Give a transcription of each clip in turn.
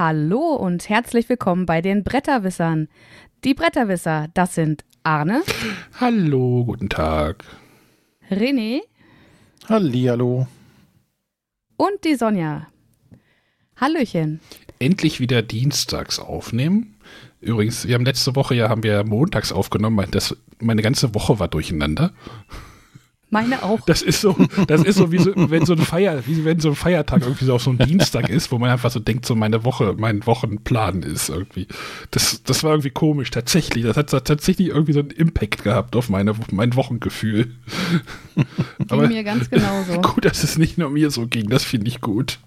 Hallo und herzlich willkommen bei den Bretterwissern. Die Bretterwisser, das sind Arne. Hallo, guten Tag. René. Hallihallo. Und die Sonja. Hallöchen. Endlich wieder dienstags aufnehmen. Übrigens, wir haben letzte Woche ja haben wir montags aufgenommen. Das, meine ganze Woche war durcheinander. Meine auch. Das ist so, das ist so wie so, wenn so ein Feier, wie wenn so ein Feiertag irgendwie so auf so ein Dienstag ist, wo man einfach so denkt, so meine Woche, mein Wochenplan ist irgendwie. Das, das war irgendwie komisch, tatsächlich. Das hat tatsächlich irgendwie so einen Impact gehabt auf meine, mein Wochengefühl. Ging Aber mir ganz genauso. Gut, dass es nicht nur mir so ging, das finde ich gut.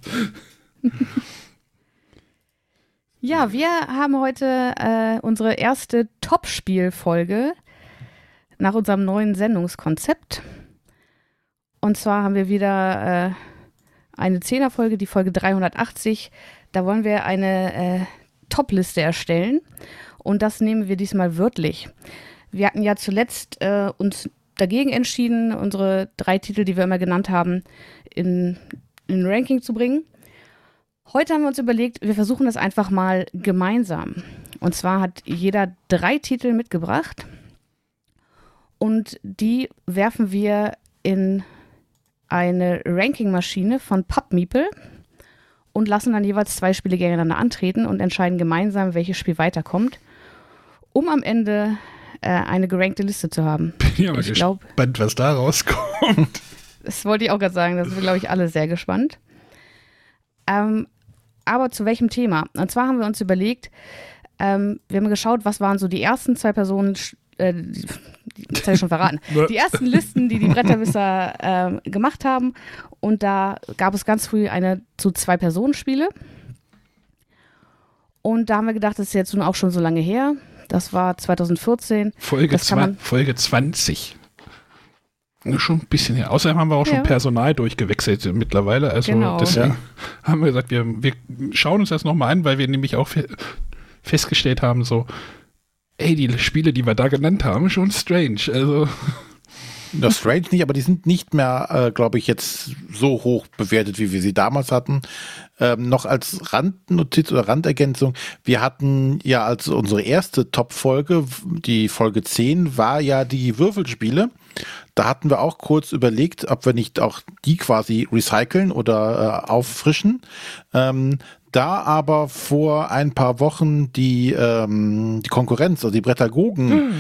Ja, wir haben heute äh, unsere erste Top-Spiel-Folge nach unserem neuen Sendungskonzept. Und zwar haben wir wieder äh, eine Zehnerfolge, die Folge 380. Da wollen wir eine äh, Top-Liste erstellen. Und das nehmen wir diesmal wörtlich. Wir hatten ja zuletzt äh, uns dagegen entschieden, unsere drei Titel, die wir immer genannt haben, in, in Ranking zu bringen. Heute haben wir uns überlegt, wir versuchen das einfach mal gemeinsam. Und zwar hat jeder drei Titel mitgebracht und die werfen wir in eine Rankingmaschine von PubMeeple und lassen dann jeweils zwei Spiele gegeneinander antreten und entscheiden gemeinsam, welches Spiel weiterkommt, um am Ende äh, eine gerankte Liste zu haben. Bin ja mal ich gespannt, glaub, was da rauskommt. Das wollte ich auch gerade sagen, da sind wir, glaube ich, alle sehr gespannt. Ähm, aber zu welchem Thema? Und zwar haben wir uns überlegt, ähm, wir haben geschaut, was waren so die ersten zwei Personen, äh, das habe ich schon verraten, die ersten Listen, die die Bretterwisser äh, gemacht haben. Und da gab es ganz früh eine zu zwei Personen Spiele. Und da haben wir gedacht, das ist jetzt nun auch schon so lange her. Das war 2014. Folge, Folge 20. Schon ein bisschen her. Außerdem haben wir auch ja. schon Personal durchgewechselt mittlerweile. Also genau. deswegen ja. haben wir gesagt, wir, wir schauen uns das nochmal an, weil wir nämlich auch festgestellt haben, so, ey, die Spiele, die wir da genannt haben, schon strange. Also. Das Strange nicht, aber die sind nicht mehr, äh, glaube ich, jetzt so hoch bewertet, wie wir sie damals hatten. Ähm, noch als Randnotiz oder Randergänzung, wir hatten ja als unsere erste Top-Folge, die Folge 10, war ja die Würfelspiele. Da hatten wir auch kurz überlegt, ob wir nicht auch die quasi recyceln oder äh, auffrischen. Ähm, da aber vor ein paar Wochen die, ähm, die Konkurrenz, also die Brettagogen, hm.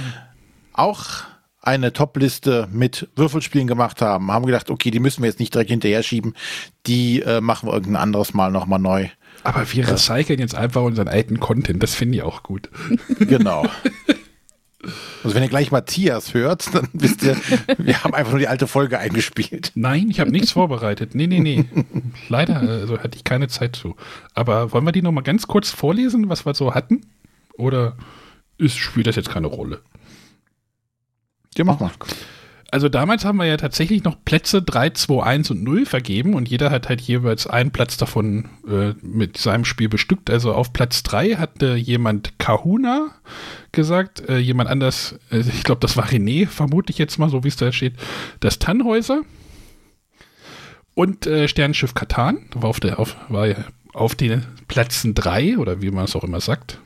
auch eine Top-Liste mit Würfelspielen gemacht haben, haben gedacht, okay, die müssen wir jetzt nicht direkt hinterher schieben, die äh, machen wir irgendein anderes Mal nochmal neu. Aber wir recyceln jetzt einfach unseren alten Content, das finde ich auch gut. Genau. Also wenn ihr gleich Matthias hört, dann wisst ihr, wir haben einfach nur die alte Folge eingespielt. Nein, ich habe nichts vorbereitet. Nee, nee, nee. Leider also hatte ich keine Zeit zu. Aber wollen wir die nochmal ganz kurz vorlesen, was wir so hatten? Oder ist, spielt das jetzt keine Rolle? Ja, mach mal. Also damals haben wir ja tatsächlich noch Plätze 3, 2, 1 und 0 vergeben und jeder hat halt jeweils einen Platz davon äh, mit seinem Spiel bestückt. Also auf Platz 3 hatte jemand Kahuna gesagt, äh, jemand anders, äh, ich glaube, das war René, vermute ich jetzt mal, so wie es da steht, das Tannhäuser und äh, Sternenschiff Katan, war auf, der, auf, war auf den Plätzen 3 oder wie man es auch immer sagt.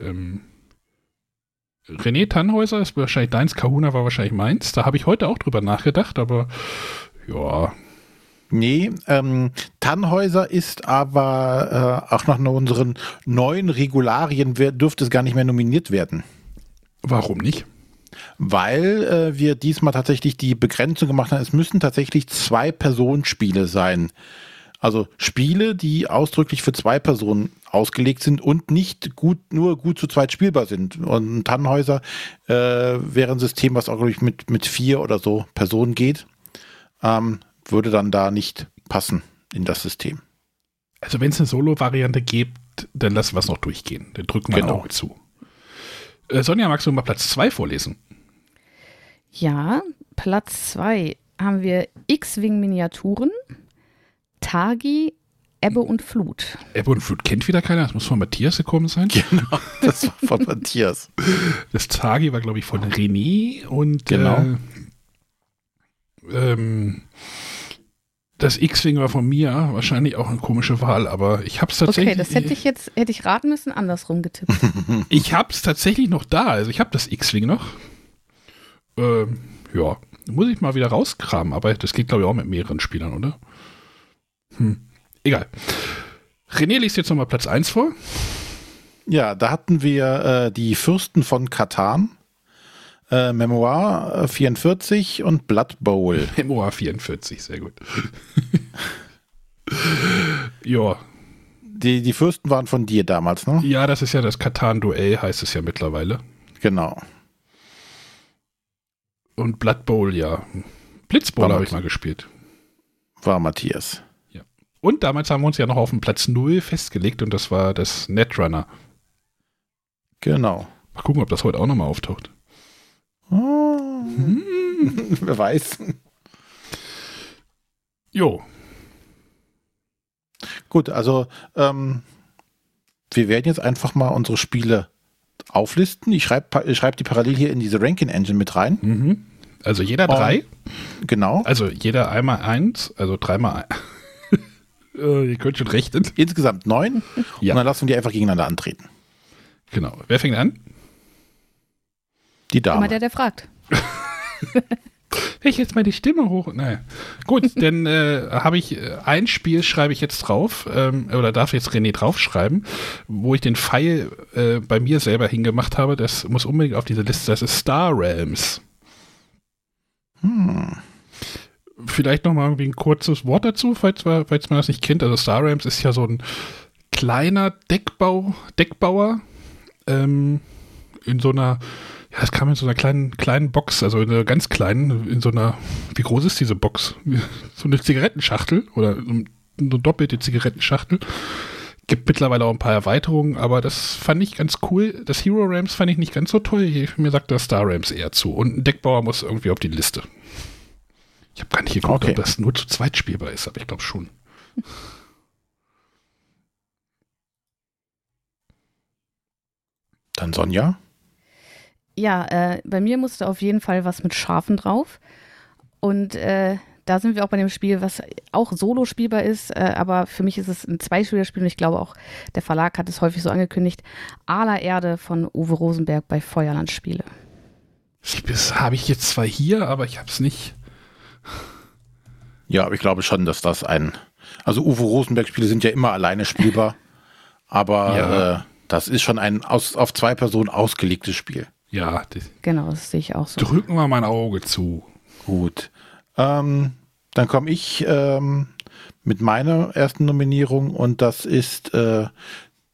Ähm, René Tannhäuser ist wahrscheinlich deins, Kahuna war wahrscheinlich meins. Da habe ich heute auch drüber nachgedacht, aber ja. Nee, ähm, Tannhäuser ist aber äh, auch nach unseren neuen Regularien dürfte es gar nicht mehr nominiert werden. Warum nicht? Weil äh, wir diesmal tatsächlich die Begrenzung gemacht haben, es müssen tatsächlich zwei Personenspiele sein. Also Spiele, die ausdrücklich für zwei Personen ausgelegt sind und nicht gut, nur gut zu zweit spielbar sind. Und Tannhäuser äh, wäre ein System, was auch, glaube ich, mit, mit vier oder so Personen geht, ähm, würde dann da nicht passen in das System. Also wenn es eine Solo-Variante gibt, dann lassen wir es noch durchgehen. Dann drücken wir genau. Auge zu. Äh, Sonja, magst du mal Platz zwei vorlesen? Ja, Platz zwei haben wir X-Wing-Miniaturen. Tagi, Ebbe und Flut. Ebbe und Flut kennt wieder keiner, das muss von Matthias gekommen sein. Genau, das war von Matthias. Das Tagi war, glaube ich, von René und genau. Äh, ähm, Das X-Wing war von mir, wahrscheinlich auch eine komische Wahl, aber ich hab's tatsächlich. Okay, das hätte ich jetzt, hätte ich raten müssen, andersrum getippt. ich hab's tatsächlich noch da, also ich hab das X-Wing noch. Ähm, ja, muss ich mal wieder rauskramen, aber das geht glaube ich auch mit mehreren Spielern, oder? Hm, egal. René liest jetzt nochmal Platz 1 vor. Ja, da hatten wir äh, die Fürsten von Katan, äh, Memoir 44 und Blood Bowl. Memoir 44, sehr gut. ja. Die, die Fürsten waren von dir damals, ne? Ja, das ist ja das Katan-Duell, heißt es ja mittlerweile. Genau. Und Blood Bowl, ja. Blitzbowl habe ich mal gespielt. War Matthias. Und damals haben wir uns ja noch auf den Platz 0 festgelegt und das war das Netrunner. Genau. Mal gucken, ob das heute auch nochmal auftaucht. Oh. Hm. Wer weiß. Jo. Gut, also ähm, wir werden jetzt einfach mal unsere Spiele auflisten. Ich schreibe schreib die parallel hier in diese Ranking Engine mit rein. Mhm. Also jeder drei. Um, genau. Also jeder einmal eins, also dreimal ein. Äh, ihr könnt schon rechnen. Insgesamt neun. Ja. Und dann lassen wir die einfach gegeneinander antreten. Genau. Wer fängt an? Die Dame. Immer der, der fragt. ich jetzt mal die Stimme hoch? Naja. Gut, dann äh, habe ich äh, ein Spiel, schreibe ich jetzt drauf, ähm, oder darf jetzt René draufschreiben, wo ich den Pfeil äh, bei mir selber hingemacht habe. Das muss unbedingt auf diese Liste. Das ist Star Realms. Hm. Vielleicht noch mal irgendwie ein kurzes Wort dazu, falls, falls man das nicht kennt. Also Star Realms ist ja so ein kleiner Deckbau, Deckbauer ähm, in so einer ja, es kam in so einer kleinen, kleinen Box, also in einer ganz kleinen, in so einer, wie groß ist diese Box? So eine Zigarettenschachtel oder eine doppelte Zigarettenschachtel. Gibt mittlerweile auch ein paar Erweiterungen, aber das fand ich ganz cool. Das Hero Rams fand ich nicht ganz so toll. Mir sagt das Star Rams eher zu. Und ein Deckbauer muss irgendwie auf die Liste. Ich habe gar nicht geguckt, okay. ob das nur zu zweit spielbar ist, aber ich glaube schon. Dann Sonja? Ja, äh, bei mir musste auf jeden Fall was mit Schafen drauf. Und äh, da sind wir auch bei dem Spiel, was auch solo spielbar ist, äh, aber für mich ist es ein Zweispielerspiel und ich glaube auch, der Verlag hat es häufig so angekündigt. Ala Erde von Uwe Rosenberg bei Feuerland Spiele. Das habe ich jetzt zwar hier, aber ich habe es nicht. Ja, aber ich glaube schon, dass das ein. Also Uwe Rosenberg-Spiele sind ja immer alleine spielbar, aber ja. äh, das ist schon ein aus, auf zwei Personen ausgelegtes Spiel. Ja, genau, das sehe ich auch so. Drücken wir mein Auge zu. Gut. Ähm, dann komme ich ähm, mit meiner ersten Nominierung und das ist, äh,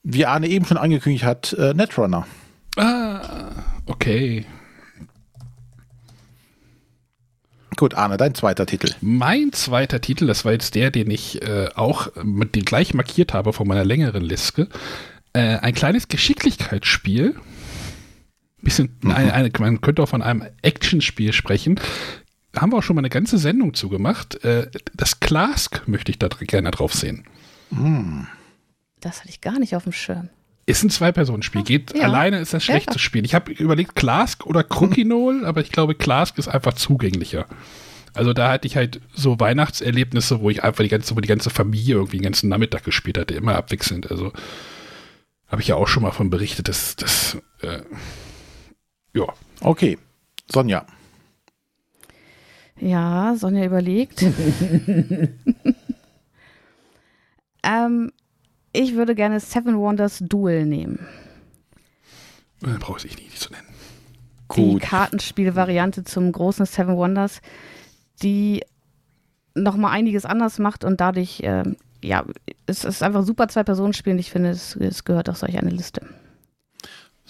wie Arne eben schon angekündigt hat, äh, Netrunner. Ah, okay. Gut, Arne, dein zweiter Titel. Mein zweiter Titel, das war jetzt der, den ich äh, auch mit dem gleich markiert habe von meiner längeren Liste. Äh, ein kleines Geschicklichkeitsspiel bisschen, mhm. eine, eine, man könnte auch von einem Actionspiel sprechen. Haben wir auch schon mal eine ganze Sendung zugemacht. Äh, das Klask möchte ich da gerne drauf sehen. Mhm. Das hatte ich gar nicht auf dem Schirm. Ist ein Zwei-Personen-Spiel. Geht ja. alleine ist das schlecht ja. zu spielen. Ich habe überlegt, Klask oder Crookinol, aber ich glaube, Klask ist einfach zugänglicher. Also da hatte ich halt so Weihnachtserlebnisse, wo ich einfach die ganze, wo die ganze Familie irgendwie den ganzen Nachmittag gespielt hatte, immer abwechselnd. Also habe ich ja auch schon mal von berichtet, dass das äh, ja. Okay. Sonja. Ja, Sonja überlegt. ähm, ich würde gerne Seven Wonders Duel nehmen. Äh, Brauche ich nicht zu nennen. Die Kartenspielvariante zum großen Seven Wonders, die nochmal einiges anders macht und dadurch, äh, ja, es ist einfach super Zwei-Personen-Spiel und ich finde, es, es gehört auf solch eine Liste.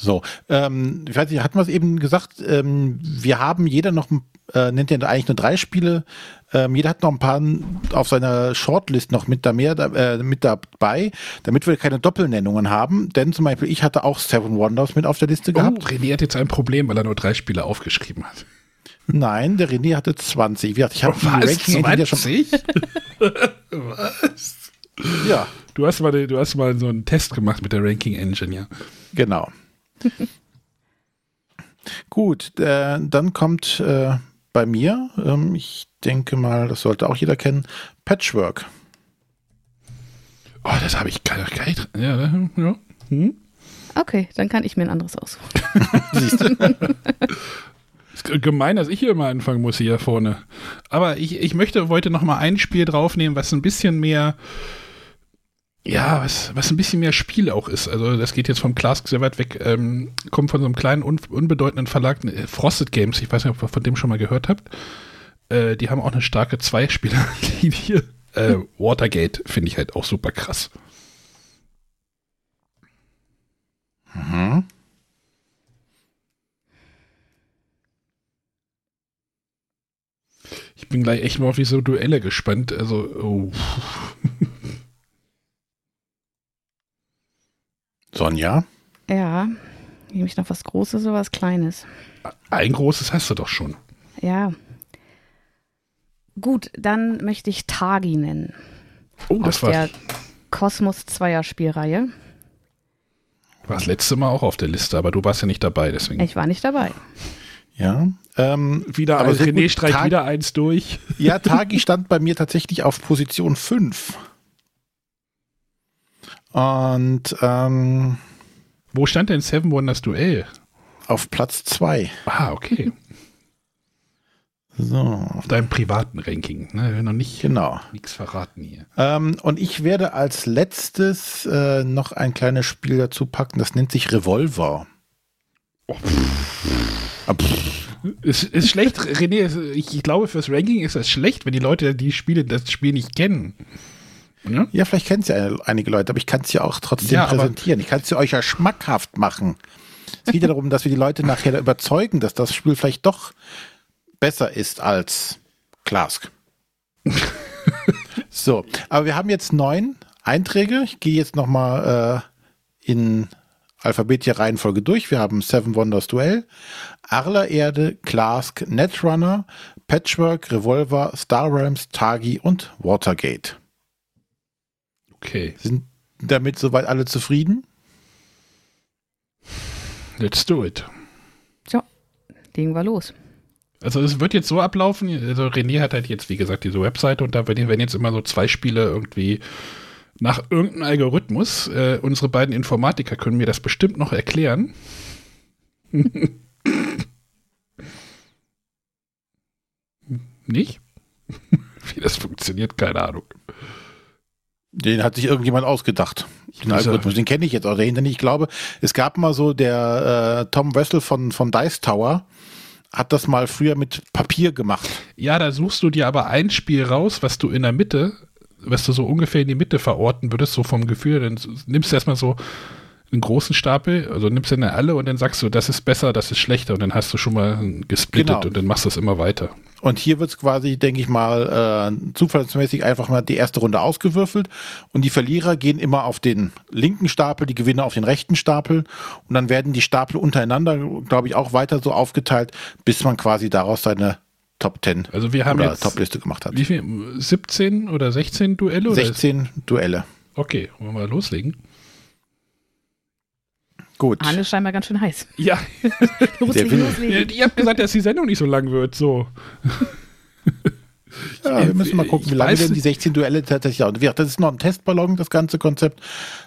So, ähm, ich weiß nicht, hatten wir es eben gesagt, ähm, wir haben jeder noch, äh, nennt ja eigentlich nur drei Spiele, ähm, jeder hat noch ein paar auf seiner Shortlist noch mit, da mehr, äh, mit dabei, damit wir keine Doppelnennungen haben, denn zum Beispiel ich hatte auch Seven Wonders mit auf der Liste gehabt. Oh, René hat jetzt ein Problem, weil er nur drei Spiele aufgeschrieben hat. Nein, der René hatte 20. Wie gesagt, ich habe oh, die Ranking 20? Ja schon. Was? Ja. Du hast, mal, du hast mal so einen Test gemacht mit der Ranking Engine, ja. Genau. Gut, äh, dann kommt äh, bei mir, ähm, ich denke mal, das sollte auch jeder kennen. Patchwork. Oh, das habe ich gar nicht. Ja, ja. Hm? Okay, dann kann ich mir ein anderes aussuchen. Siehst du? Ist gemein, dass ich hier mal anfangen muss hier vorne. Aber ich, ich möchte heute noch mal ein Spiel draufnehmen, was ein bisschen mehr, ja, was, was ein bisschen mehr Spiel auch ist. Also das geht jetzt vom Clask sehr weit weg, ähm, kommt von so einem kleinen, un, unbedeutenden Verlag, äh, Frosted Games, ich weiß nicht, ob ihr von dem schon mal gehört habt. Äh, die haben auch eine starke Zweispielerlinie. Äh, Watergate finde ich halt auch super krass. Mhm. Ich bin gleich echt mal auf diese Duelle gespannt. Also, oh. Sonja? Ja, nehme ich noch was Großes oder was Kleines? Ein großes hast du doch schon. Ja. Gut, dann möchte ich Tagi nennen. Oh, das aus war, der Kosmos Zweier Spielreihe. war das letzte Mal auch auf der Liste, aber du warst ja nicht dabei, deswegen. Ich war nicht dabei. Ja. Ähm, Wieder Aber sehr René streicht wieder eins durch. ja, Tagi stand bei mir tatsächlich auf Position 5. Und ähm, Wo stand denn Seven Wonders Duell? auf Platz 2. Ah, okay. So, Auf deinem privaten Ranking. Ne? Wir noch nicht genau. nichts verraten hier. Ähm, und ich werde als letztes äh, noch ein kleines Spiel dazu packen, das nennt sich Revolver. Oh, Ah, pff. Ist, ist schlecht, René, ich, ich glaube, fürs Ranking ist das schlecht, wenn die Leute, die Spiele, das Spiel nicht kennen. Ja? Ja, vielleicht kennen es ja einige Leute, aber ich kann es ja auch trotzdem Ja, präsentieren. Ich kann es ja euch ja schmackhaft machen. Es geht ja darum, dass wir die Leute nachher überzeugen, dass das Spiel vielleicht doch besser ist als Klask. so, aber wir haben jetzt neun Einträge. Ich gehe jetzt nochmal äh, in alphabetischer Reihenfolge durch. Wir haben Seven Wonders Duell, Arler Erde, Klask, Netrunner, Patchwork, Revolver, Star Realms, Tagi und Watergate. Okay, Sind damit soweit alle zufrieden? let's do it. So, legen wir los. Also es wird jetzt so ablaufen, also René hat halt jetzt, wie gesagt, diese Webseite und da werden werden jetzt immer so zwei Spiele irgendwie nach irgendeinem Algorithmus. Äh, unsere beiden Informatiker können mir das bestimmt noch erklären. Nicht? Wie das funktioniert, keine Ahnung. Den hat sich irgendjemand ausgedacht. Den Algorithmus, den kenne ich jetzt auch dahinter nicht. Ich glaube, es gab mal so der äh, Tom Wessel von, von Dice Tower, hat das mal früher mit Papier gemacht. Ja, da suchst du dir aber ein Spiel raus, was du in der Mitte, was du so ungefähr in die Mitte verorten würdest, so vom Gefühl, dann nimmst du erstmal so einen großen Stapel, also nimmst du dann alle und dann sagst du, das ist besser, das ist schlechter und dann hast du schon mal gesplittet Genau. und dann machst du es immer weiter. Und hier wird es quasi, denke ich mal, äh, zufallsmäßig einfach mal die erste Runde ausgewürfelt. Und die Verlierer gehen immer auf den linken Stapel, die Gewinner auf den rechten Stapel. Und dann werden die Stapel untereinander, glaube ich, auch weiter so aufgeteilt, bis man quasi daraus seine Top 10 Also wir haben oder jetzt Top-Liste gemacht hat. wie viel? 17 oder 16 Duelle? Oder 16 Duelle. Okay, wollen wir mal loslegen? Gut. Arne ist scheinbar ganz schön heiß. Ja, Loslegen, loslegen. ihr habt gesagt, dass die Sendung nicht so lang wird, so. Ja, wir müssen mal gucken, wie lange weiß denn die nicht. 16 Duelle tatsächlich dauern. Das ist noch ein Testballon, das ganze Konzept.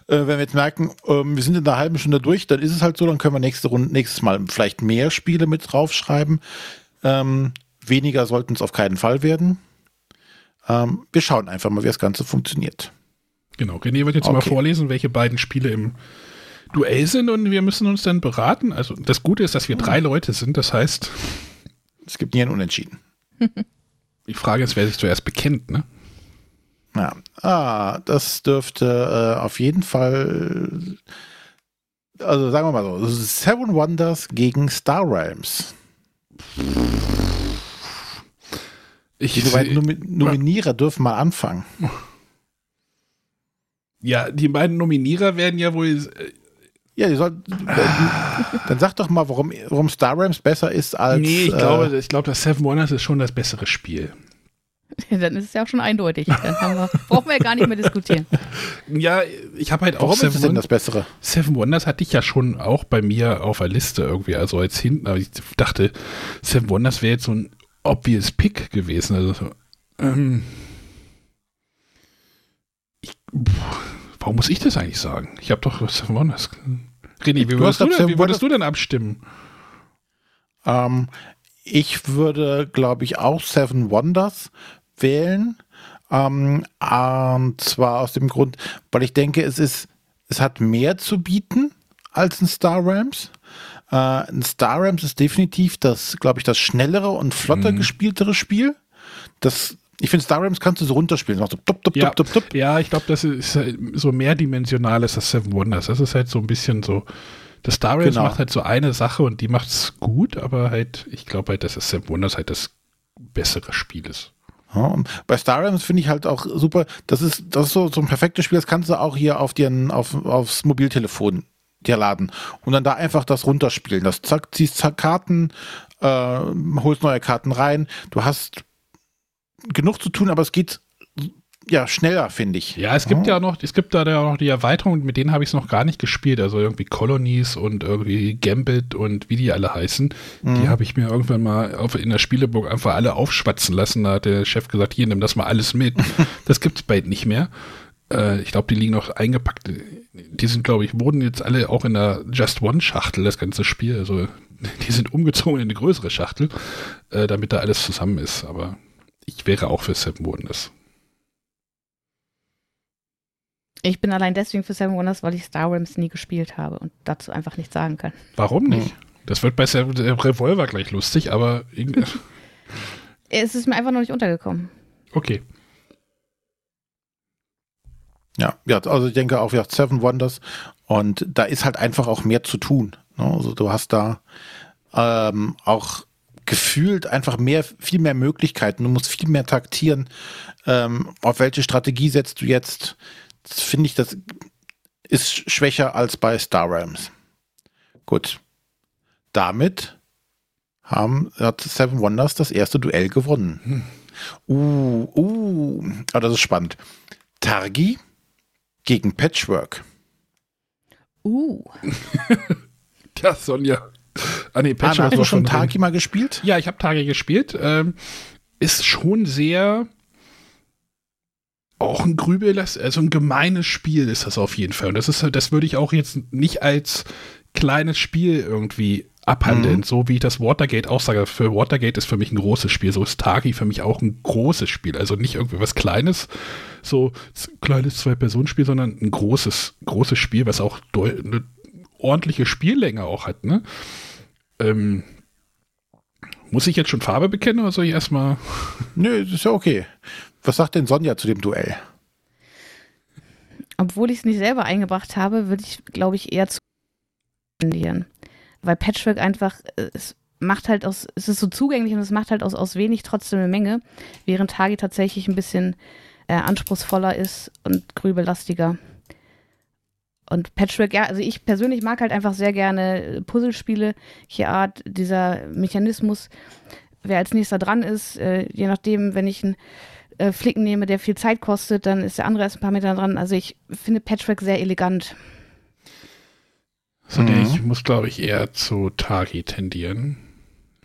Äh, wenn wir jetzt merken, ähm, wir sind in einer halben Stunde durch, dann ist es halt so, dann können wir nächste Runde, nächstes Mal vielleicht mehr Spiele mit draufschreiben. Ähm, weniger sollten es auf keinen Fall werden. Ähm, wir schauen einfach mal, wie das Ganze funktioniert. Genau, René wird jetzt mal Okay. vorlesen, welche beiden Spiele im Duell sind und wir müssen uns dann beraten. Also das Gute ist, dass wir drei Leute sind, das heißt, Es gibt nie ein Unentschieden. die Frage ist, wer sich zuerst bekennt, ne? Ja. Ah, das dürfte äh, auf jeden Fall, also sagen wir mal so, Seven Wonders gegen Star Realms. Ich, Die beiden Nomi Nominierer dürfen mal anfangen. ja, die beiden Nominierer werden ja wohl. Ja, die soll, dann sag doch mal, warum, warum Star Realms besser ist als. nee, ich äh, glaube, ich glaube, das Seven Wonders ist schon das bessere Spiel. Dann ist es ja auch schon eindeutig. Dann haben wir, brauchen wir ja gar nicht mehr diskutieren. Ja, ich habe halt auch Warum ist es denn das Bessere? Seven Wonders hatte ich ja schon auch bei mir auf der Liste irgendwie, also als hinten, aber ich dachte, Seven Wonders wäre jetzt so ein obvious Pick gewesen. Also, ähm, ich, warum muss ich das eigentlich sagen? Ich habe doch Seven Wonders. René, wie würdest, du, denn, wie würdest du denn abstimmen? Ähm, ich würde, glaube ich, auch Seven Wonders wählen. Ähm, und zwar aus dem Grund, weil ich denke, es ist, es hat mehr zu bieten als ein Star Rams. Äh, ein Star Rams ist definitiv das, glaube ich, das schnellere und flotter mhm. gespieltere Spiel. Das ich finde, Star Rams kannst du so runterspielen. So tup, tup, ja. Tup, ja, ich glaube, das ist so mehrdimensional ist das Seven Wonders. Das ist halt so ein bisschen so. Das Star Rams genau. macht halt so eine Sache und die macht es gut, aber halt, ich glaube halt, dass das Seven Wonders halt das bessere Spiel ist. Ja, und bei Star Realms finde ich halt auch super, das ist, das ist so, so ein perfektes Spiel, das kannst du auch hier auf dir, auf, aufs Mobiltelefon dir laden und dann da einfach das runterspielen. Das zack, ziehst zack Karten, äh, holst neue Karten rein. Du hast genug zu tun, aber es geht ja, schneller, finde ich. Ja, es gibt ja. ja noch, es gibt da ja noch die Erweiterung, mit denen habe ich es noch gar nicht gespielt. Also irgendwie Colonies und irgendwie Gambit und wie die alle heißen. Mhm. Die habe ich mir irgendwann mal auf, in der Spieleburg einfach alle aufschwatzen lassen. Da hat der Chef gesagt, hier, nimm das mal alles mit. das gibt es bald nicht mehr. Äh, ich glaube, die liegen noch eingepackt. Die sind, glaube ich, wurden jetzt alle auch in der Just One-Schachtel, das ganze Spiel. Also die sind umgezogen in eine größere Schachtel, äh, damit da alles zusammen ist. Aber ich wäre auch für Seven Wonders. Ich bin allein deswegen für Seven Wonders, weil ich Star Wars nie gespielt habe und dazu einfach nichts sagen kann. Warum nicht? Hm. Das wird bei Seven Revolver gleich lustig, aber es ist mir einfach noch nicht untergekommen. Okay. Ja, ja, also ich denke auch, ja, Seven Wonders und da ist halt einfach auch mehr zu tun. Ne? Also du hast da ähm, auch gefühlt einfach mehr, viel mehr Möglichkeiten. Du musst viel mehr taktieren. Ähm, auf welche Strategie setzt du jetzt? finde ich, das ist schwächer als bei Star Realms. Gut. Damit haben, hat Seven Wonders das erste Duell gewonnen. Hm. Uh, uh, aber das ist spannend. Targi gegen Patchwork. Uh. Tja, Sonja. Ah, nee, Patchwork hast du schon Targi mal gespielt? Ja, ich habe Targi gespielt. Ähm, ist schon sehr auch ein Grübelast, also ein gemeines Spiel ist das auf jeden Fall. Und das ist, das würde ich auch jetzt nicht als kleines Spiel irgendwie abhandeln, mhm. so wie ich das Watergate auch sage. Für Watergate ist für mich ein großes Spiel, so ist Tagi für mich auch ein großes Spiel. Also nicht irgendwie was Kleines, so kleines Zwei-Personen-Spiel, sondern ein großes, großes Spiel, was auch eine ordentliche Spiellänge auch hat, ne? Ähm, muss ich jetzt schon Farbe bekennen oder soll ich erstmal? Nö, das ist ja okay. Was sagt denn Sonja zu dem Duell? Obwohl ich es nicht selber eingebracht habe, würde ich, glaube ich, eher zu tendieren. Weil Patchwork einfach, es macht halt aus, es ist so zugänglich und es macht halt aus, aus wenig trotzdem eine Menge, während Tagi tatsächlich ein bisschen äh, anspruchsvoller ist und grübelastiger. Und Patchwork, ja, also ich persönlich mag halt einfach sehr gerne Puzzlespiele, hier Art, dieser Mechanismus, wer als nächster dran ist, äh, je nachdem, wenn ich ein äh, Flicken nehme, der viel Zeit kostet, dann ist der andere erst ein paar Meter dran. Also ich finde Patchwork sehr elegant. So, mhm. ich muss, glaube ich, eher zu Tagi tendieren,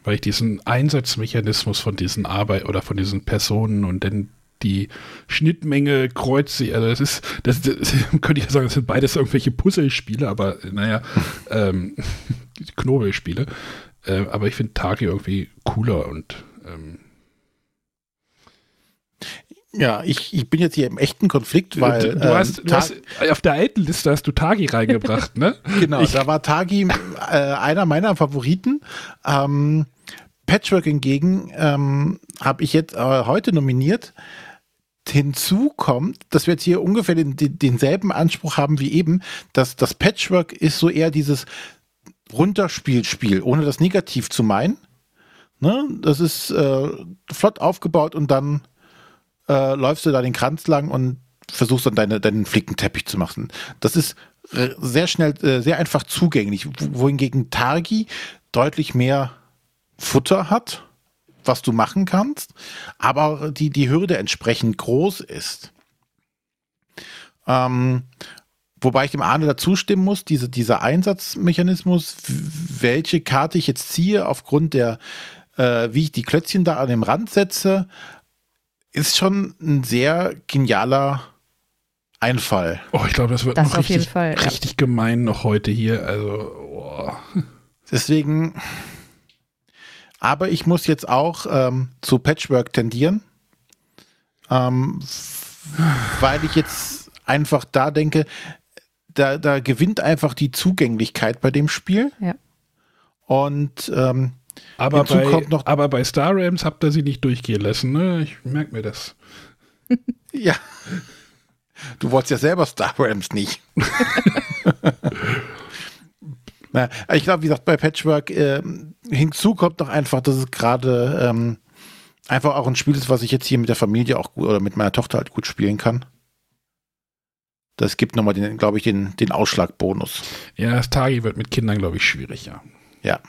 weil ich diesen Einsatzmechanismus von diesen Arbeit oder von diesen Personen und dann die Schnittmenge kreuzt also das ist, das, das, könnte ich ja sagen, das sind beides irgendwelche Puzzlespiele, aber naja, ähm, Knobelspiele. Äh, aber ich finde Tagi irgendwie cooler und ähm, ja, ich, ich bin jetzt hier im echten Konflikt, weil. Du, du, hast, ähm, du hast, auf der alten Liste hast du Tagi reingebracht, ne? genau, ich, da war Tagi äh, einer meiner Favoriten. Ähm, Patchwork hingegen ähm, habe ich jetzt äh, heute nominiert. Hinzu kommt, dass wir jetzt hier ungefähr den, den, denselben Anspruch haben wie eben, dass das Patchwork ist so eher dieses Runterspielspiel, ohne das negativ zu meinen. Ne? Das ist äh, flott aufgebaut und dann äh, läufst du da den Kranz lang und versuchst dann deine, deinen Flickenteppich zu machen. Das ist sehr schnell, äh, sehr einfach zugänglich, wohingegen Targi deutlich mehr Futter hat, was du machen kannst, aber die, die Hürde entsprechend groß ist. Ähm, wobei ich dem Arne dazu stimmen muss, diese, dieser Einsatzmechanismus, welche Karte ich jetzt ziehe, aufgrund der äh, wie ich die Klötzchen da an den Rand setze, ist schon ein sehr genialer Einfall. Oh, ich glaube, das wird Das noch auf jeden richtig, Fall, ja. richtig gemein noch heute hier. Also, oh. Deswegen, aber ich muss jetzt auch ähm, zu Patchwork tendieren, ähm, weil ich jetzt einfach da denke, da, da gewinnt einfach die Zugänglichkeit bei dem Spiel. Ja. Und ähm, aber, bei, kommt noch- aber bei Star Rams habt ihr sie nicht durchgehen lassen, ne? Ich merke mir das. ja, du wolltest ja selber Star Rams nicht. Na, ich glaube, wie gesagt, bei Patchwork ähm, hinzu kommt noch einfach, dass es gerade ähm, einfach auch ein Spiel ist, was ich jetzt hier mit der Familie auch gut oder mit meiner Tochter halt gut spielen kann. Das gibt nochmal, den, glaube ich, den, den Ausschlagbonus. Ja, das Tagi wird mit Kindern, glaube ich, schwierig, ja. Ja.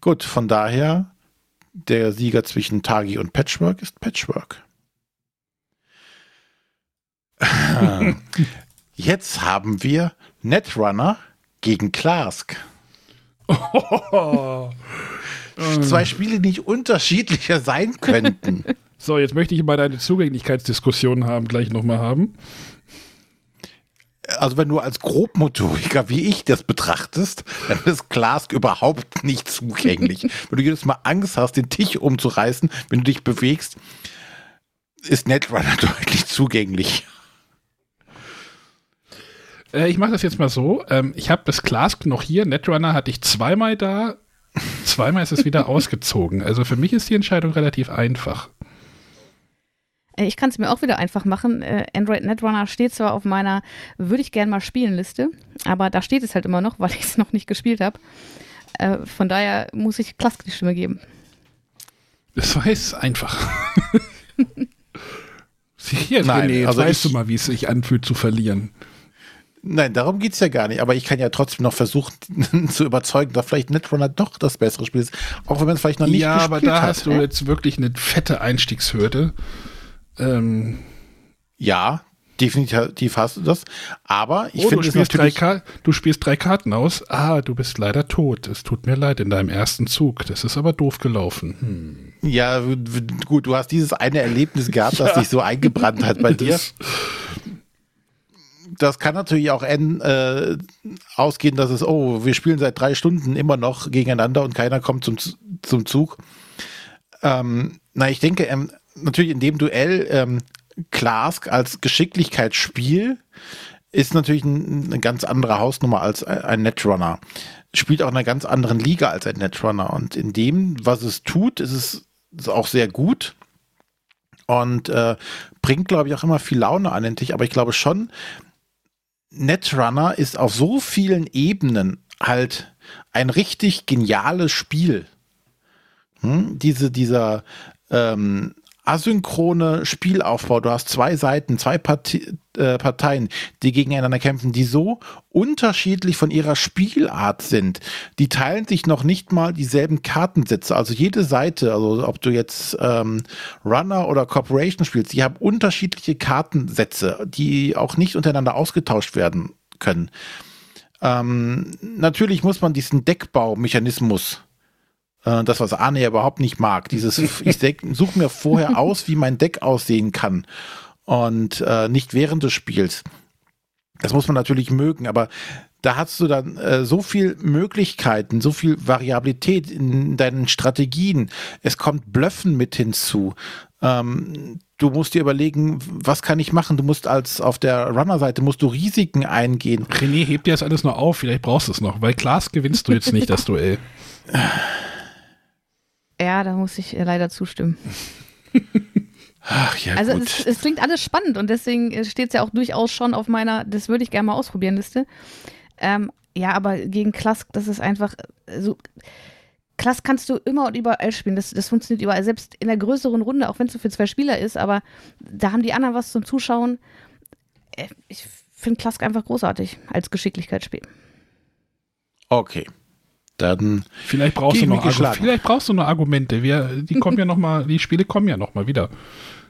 Gut, von daher, der Sieger zwischen Tagi und Patchwork ist Patchwork. Jetzt haben wir Netrunner gegen Zwei Spiele, die nicht unterschiedlicher sein könnten. So, jetzt möchte ich mal deine Zugänglichkeitsdiskussion haben, gleich nochmal haben. Also wenn du als Grobmotoriker wie ich das betrachtest, dann ist Klask überhaupt nicht zugänglich. wenn du jedes Mal Angst hast, den Tisch umzureißen, wenn du dich bewegst, ist Netrunner deutlich zugänglich. Äh, ich mache das jetzt mal so. Ähm, ich habe das Clask noch hier. Netrunner hatte ich zweimal da. Zweimal ist es wieder ausgezogen. Also für mich ist die Entscheidung relativ einfach. Äh, Ich kann es mir auch wieder einfach machen. Äh, Android Netrunner steht zwar auf meiner würde ich gern mal spielen Liste, aber da steht es halt immer noch, weil ich es noch nicht gespielt habe. Äh, von daher muss ich Klask die Stimme geben. Das war jetzt einfach. Hier, Nein, jetzt also weißt ich- du mal, wie es sich anfühlt zu verlieren. Nein, darum geht's ja gar nicht. Aber ich kann ja trotzdem noch versuchen zu überzeugen, dass vielleicht Netrunner doch das bessere Spiel ist. Auch wenn man es vielleicht noch nicht ja, gespielt aber da hat. hast du jetzt wirklich eine fette Einstiegshürde. Ähm, Ja, definitiv hast du das. Aber ich oh, finde es drei natürlich... Ka du spielst drei Karten aus. Ah, du bist leider tot. Es tut mir leid in deinem ersten Zug. Das ist aber doof gelaufen. Hm. Ja, gut, du hast dieses eine Erlebnis gehabt, das dich so eingebrannt hat bei dir. Das- kann natürlich auch en, äh, ausgehen, dass es, oh, wir spielen seit drei Stunden immer noch gegeneinander und keiner kommt zum, zum Zug. Ähm, na, ich denke, ähm, natürlich in dem Duell ähm, Klask als Geschicklichkeitsspiel ist natürlich ein, eine ganz andere Hausnummer als ein, ein Netrunner. Spielt auch in einer ganz anderen Liga als ein Netrunner. Und in dem, was es tut, ist es ist auch sehr gut und äh, bringt, glaube ich, auch immer viel Laune an den Tisch. Aber ich glaube schon, Netrunner ist auf so vielen Ebenen halt ein richtig geniales Spiel. Hm? Diese, dieser ähm, asynchrone Spielaufbau. Du hast zwei Seiten, zwei Parti äh, Parteien, die gegeneinander kämpfen, die so unterschiedlich von ihrer Spielart sind. Die teilen sich noch nicht mal dieselben Kartensätze. Also jede Seite, also ob du jetzt ähm, Runner oder Corporation spielst, die haben unterschiedliche Kartensätze, die auch nicht untereinander ausgetauscht werden können. Ähm, natürlich muss man diesen Deckbaumechanismus das, was Arne ja überhaupt nicht mag. Dieses, ich suche mir vorher aus, wie mein Deck aussehen kann. Und äh, nicht während des Spiels. Das muss man natürlich mögen, aber da hast du dann äh, so viel Möglichkeiten, so viel Variabilität in deinen Strategien. Es kommt Blöffen mit hinzu. Ähm, du musst dir überlegen, was kann ich machen? Du musst als auf der Runner-Seite musst du Risiken eingehen. René, heb dir das alles noch auf. Vielleicht brauchst du es noch. Weil Klaas gewinnst du jetzt nicht das Duell. Ja, da muss ich äh, leider zustimmen. Ach ja, Also gut. es, es klingt alles spannend und deswegen steht es ja auch durchaus schon auf meiner, das würde ich gerne mal ausprobieren Liste. Ähm, ja, aber gegen Klask, das ist einfach äh, so. Klask kannst du immer und überall spielen. Das, das funktioniert überall, selbst in der größeren Runde, auch wenn es so für zwei Spieler ist, aber da haben die anderen was zum Zuschauen. Äh, Ich finde Klask einfach großartig als Geschicklichkeitsspiel. Okay. Dann Vielleicht brauchst, du noch, vielleicht brauchst du noch Argumente. Wir, die kommen ja noch mal, die Spiele kommen ja noch mal wieder.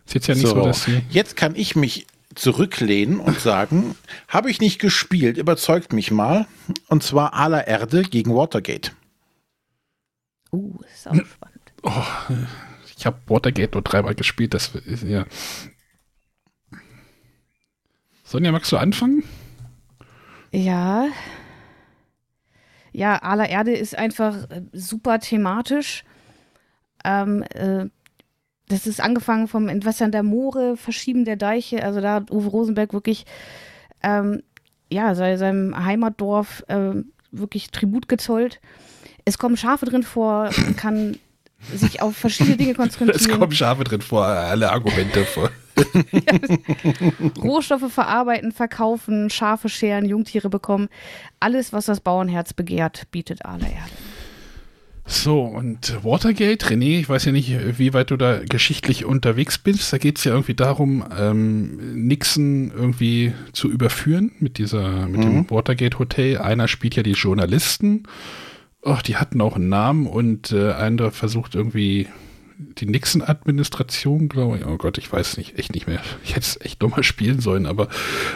Ist jetzt ja nicht so, dass sie. Jetzt kann ich mich zurücklehnen und sagen, habe ich nicht gespielt, überzeugt mich mal. Und zwar aller Erde gegen Watergate. Uh, das ist auch spannend. Oh, ich habe Watergate nur dreimal gespielt, das ist ja. Sonja, magst du anfangen? Ja. Ja, aller Erde ist einfach äh, super thematisch. Ähm, äh, das ist angefangen vom Entwässern der Moore, Verschieben der Deiche. Also da hat Uwe Rosenberg wirklich ähm, ja, seinem Heimatdorf äh, wirklich Tribut gezollt. Es kommen Schafe drin vor, man kann sich auf verschiedene Dinge konzentrieren. Es kommen Schafe drin vor, alle Argumente vor. Rohstoffe verarbeiten, verkaufen, Schafe scheren, Jungtiere bekommen. Alles, was das Bauernherz begehrt, bietet alle Erde. So, und Watergate, René, ich weiß ja nicht, wie weit du da geschichtlich unterwegs bist. Da geht es ja irgendwie darum, ähm, Nixon irgendwie zu überführen mit dieser, mit mhm. dem Watergate Hotel. Einer spielt ja die Journalisten. Oh, die hatten auch einen Namen und äh, einer versucht irgendwie die Nixon-Administration, glaube ich. Oh Gott, ich weiß nicht, echt nicht mehr. Ich hätte es echt nochmal spielen sollen, aber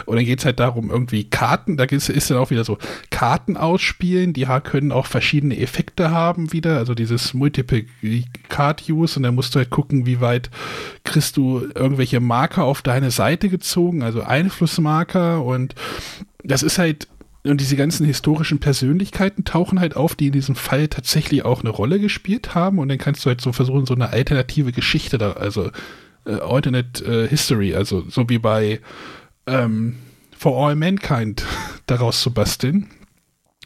und dann geht es halt darum, irgendwie Karten, da ist, ist dann auch wieder so Karten ausspielen, die können auch verschiedene Effekte haben wieder, also dieses Multiple Card Use und dann musst du halt gucken, wie weit kriegst du irgendwelche Marker auf deine Seite gezogen, also Einflussmarker und das ist halt und diese ganzen historischen Persönlichkeiten tauchen halt auf, die in diesem Fall tatsächlich auch eine Rolle gespielt haben. Und dann kannst du halt so versuchen, so eine alternative Geschichte da, also äh, Alternate äh, History, also so wie bei ähm, For All Mankind daraus zu basteln.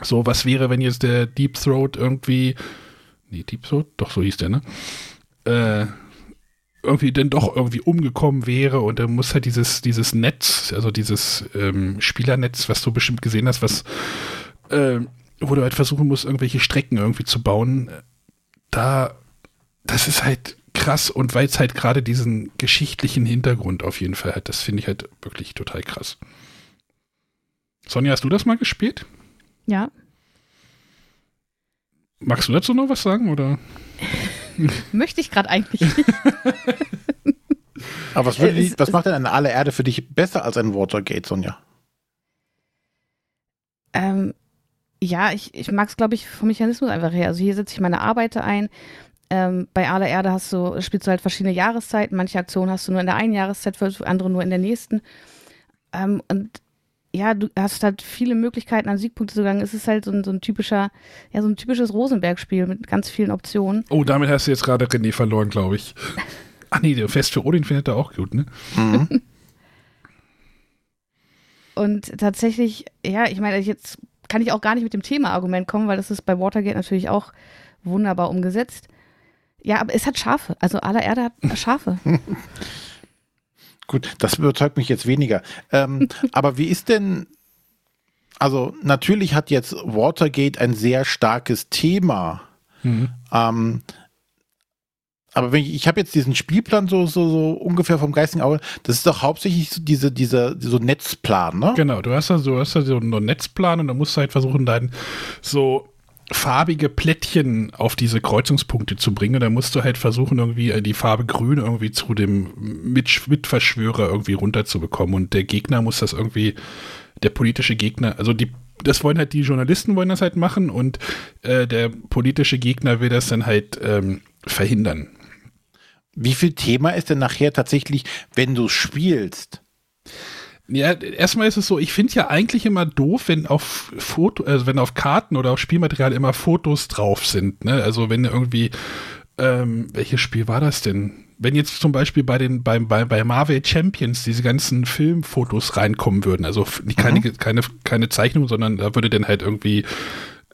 So, was wäre, wenn jetzt der Deep Throat irgendwie, nee, Deep Throat, doch so hieß der, ne? Äh, irgendwie denn doch irgendwie umgekommen wäre und dann muss halt dieses, dieses Netz, also dieses ähm, Spielernetz, was du bestimmt gesehen hast, was äh, wo du halt versuchen musst, irgendwelche Strecken irgendwie zu bauen, da, das ist halt krass und weil es halt gerade diesen geschichtlichen Hintergrund auf jeden Fall hat, das finde ich halt wirklich total krass. Sonja, hast du das mal gespielt? Ja. Magst du dazu noch was sagen oder? Möchte ich gerade eigentlich nicht. Aber was, die, was macht denn eine alle Erde für dich besser als ein Watergate, Sonja? Ähm, ja, ich, ich mag es, glaube ich, vom Mechanismus einfach her. Also hier setze ich meine Arbeit ein. Ähm, bei aller Erde hast du, spielst du halt verschiedene Jahreszeiten. Manche Aktionen hast du nur in der einen Jahreszeit, andere nur in der nächsten. Ähm, und ja, du hast halt viele Möglichkeiten, an Siegpunkte zu gelangen. Es ist halt so ein, so ein typischer, ja, so ein typisches Rosenberg-Spiel mit ganz vielen Optionen. Oh, damit hast du jetzt gerade René verloren, glaube ich. Ach nee, der Fest für Odin findet er auch gut, ne? Mhm. Und tatsächlich, ja, ich meine, jetzt kann ich auch gar nicht mit dem Thema-Argument kommen, weil das ist bei Watergate natürlich auch wunderbar umgesetzt. Ja, aber es hat Schafe. Also aller Erde hat Schafe. Gut, das überzeugt mich jetzt weniger. Ähm, aber wie ist denn, also natürlich hat jetzt Watergate ein sehr starkes Thema. Mhm. Ähm, aber wenn ich, ich habe jetzt diesen Spielplan so, so, so ungefähr vom geistigen Auge, das ist doch hauptsächlich so diese, diese, so Netzplan, ne? Genau, du hast da so, hast da so einen Netzplan und da musst du halt versuchen, deinen so farbige Plättchen auf diese Kreuzungspunkte zu bringen. Da musst du halt versuchen, irgendwie äh, die Farbe Grün irgendwie zu dem Mit Mitverschwörer irgendwie runterzubekommen. Und der Gegner muss das irgendwie, der politische Gegner, also die, das wollen halt die Journalisten wollen das halt machen und äh, der politische Gegner will das dann halt ähm, verhindern. Wie viel Thema ist denn nachher tatsächlich, wenn du spielst? Ja, erstmal ist es so, ich finde ja eigentlich immer doof, wenn auf Foto, also wenn auf Karten oder auf Spielmaterial immer Fotos drauf sind. Ne? Also wenn irgendwie, ähm, welches Spiel war das denn? Wenn jetzt zum Beispiel bei den bei, bei, bei Marvel Champions diese ganzen Filmfotos reinkommen würden, also keine, mhm. keine, keine Zeichnung, sondern da würde dann halt irgendwie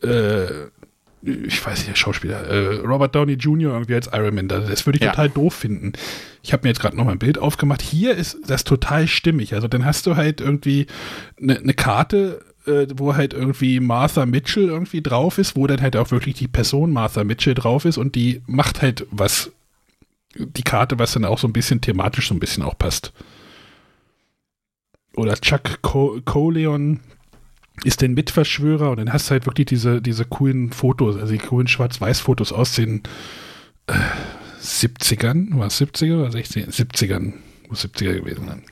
äh, ich weiß nicht, der Schauspieler, äh, Robert Downey Jr. irgendwie als Iron Man, das würde ich ja. total doof finden. Ich habe mir jetzt gerade noch mal ein Bild aufgemacht. Hier ist das total stimmig. Also dann hast du halt irgendwie eine ne Karte, äh, wo halt irgendwie Martha Mitchell irgendwie drauf ist, wo dann halt auch wirklich die Person Martha Mitchell drauf ist und die macht halt was, die Karte, was dann auch so ein bisschen thematisch so ein bisschen auch passt. Oder Chuck Co Coleon, ist den Mitverschwörer und dann hast du halt wirklich diese, diese coolen Fotos, also die coolen Schwarz-Weiß-Fotos aus den äh, 70ern, war es 70er oder 60er? 70ern, muss 70er gewesen sein.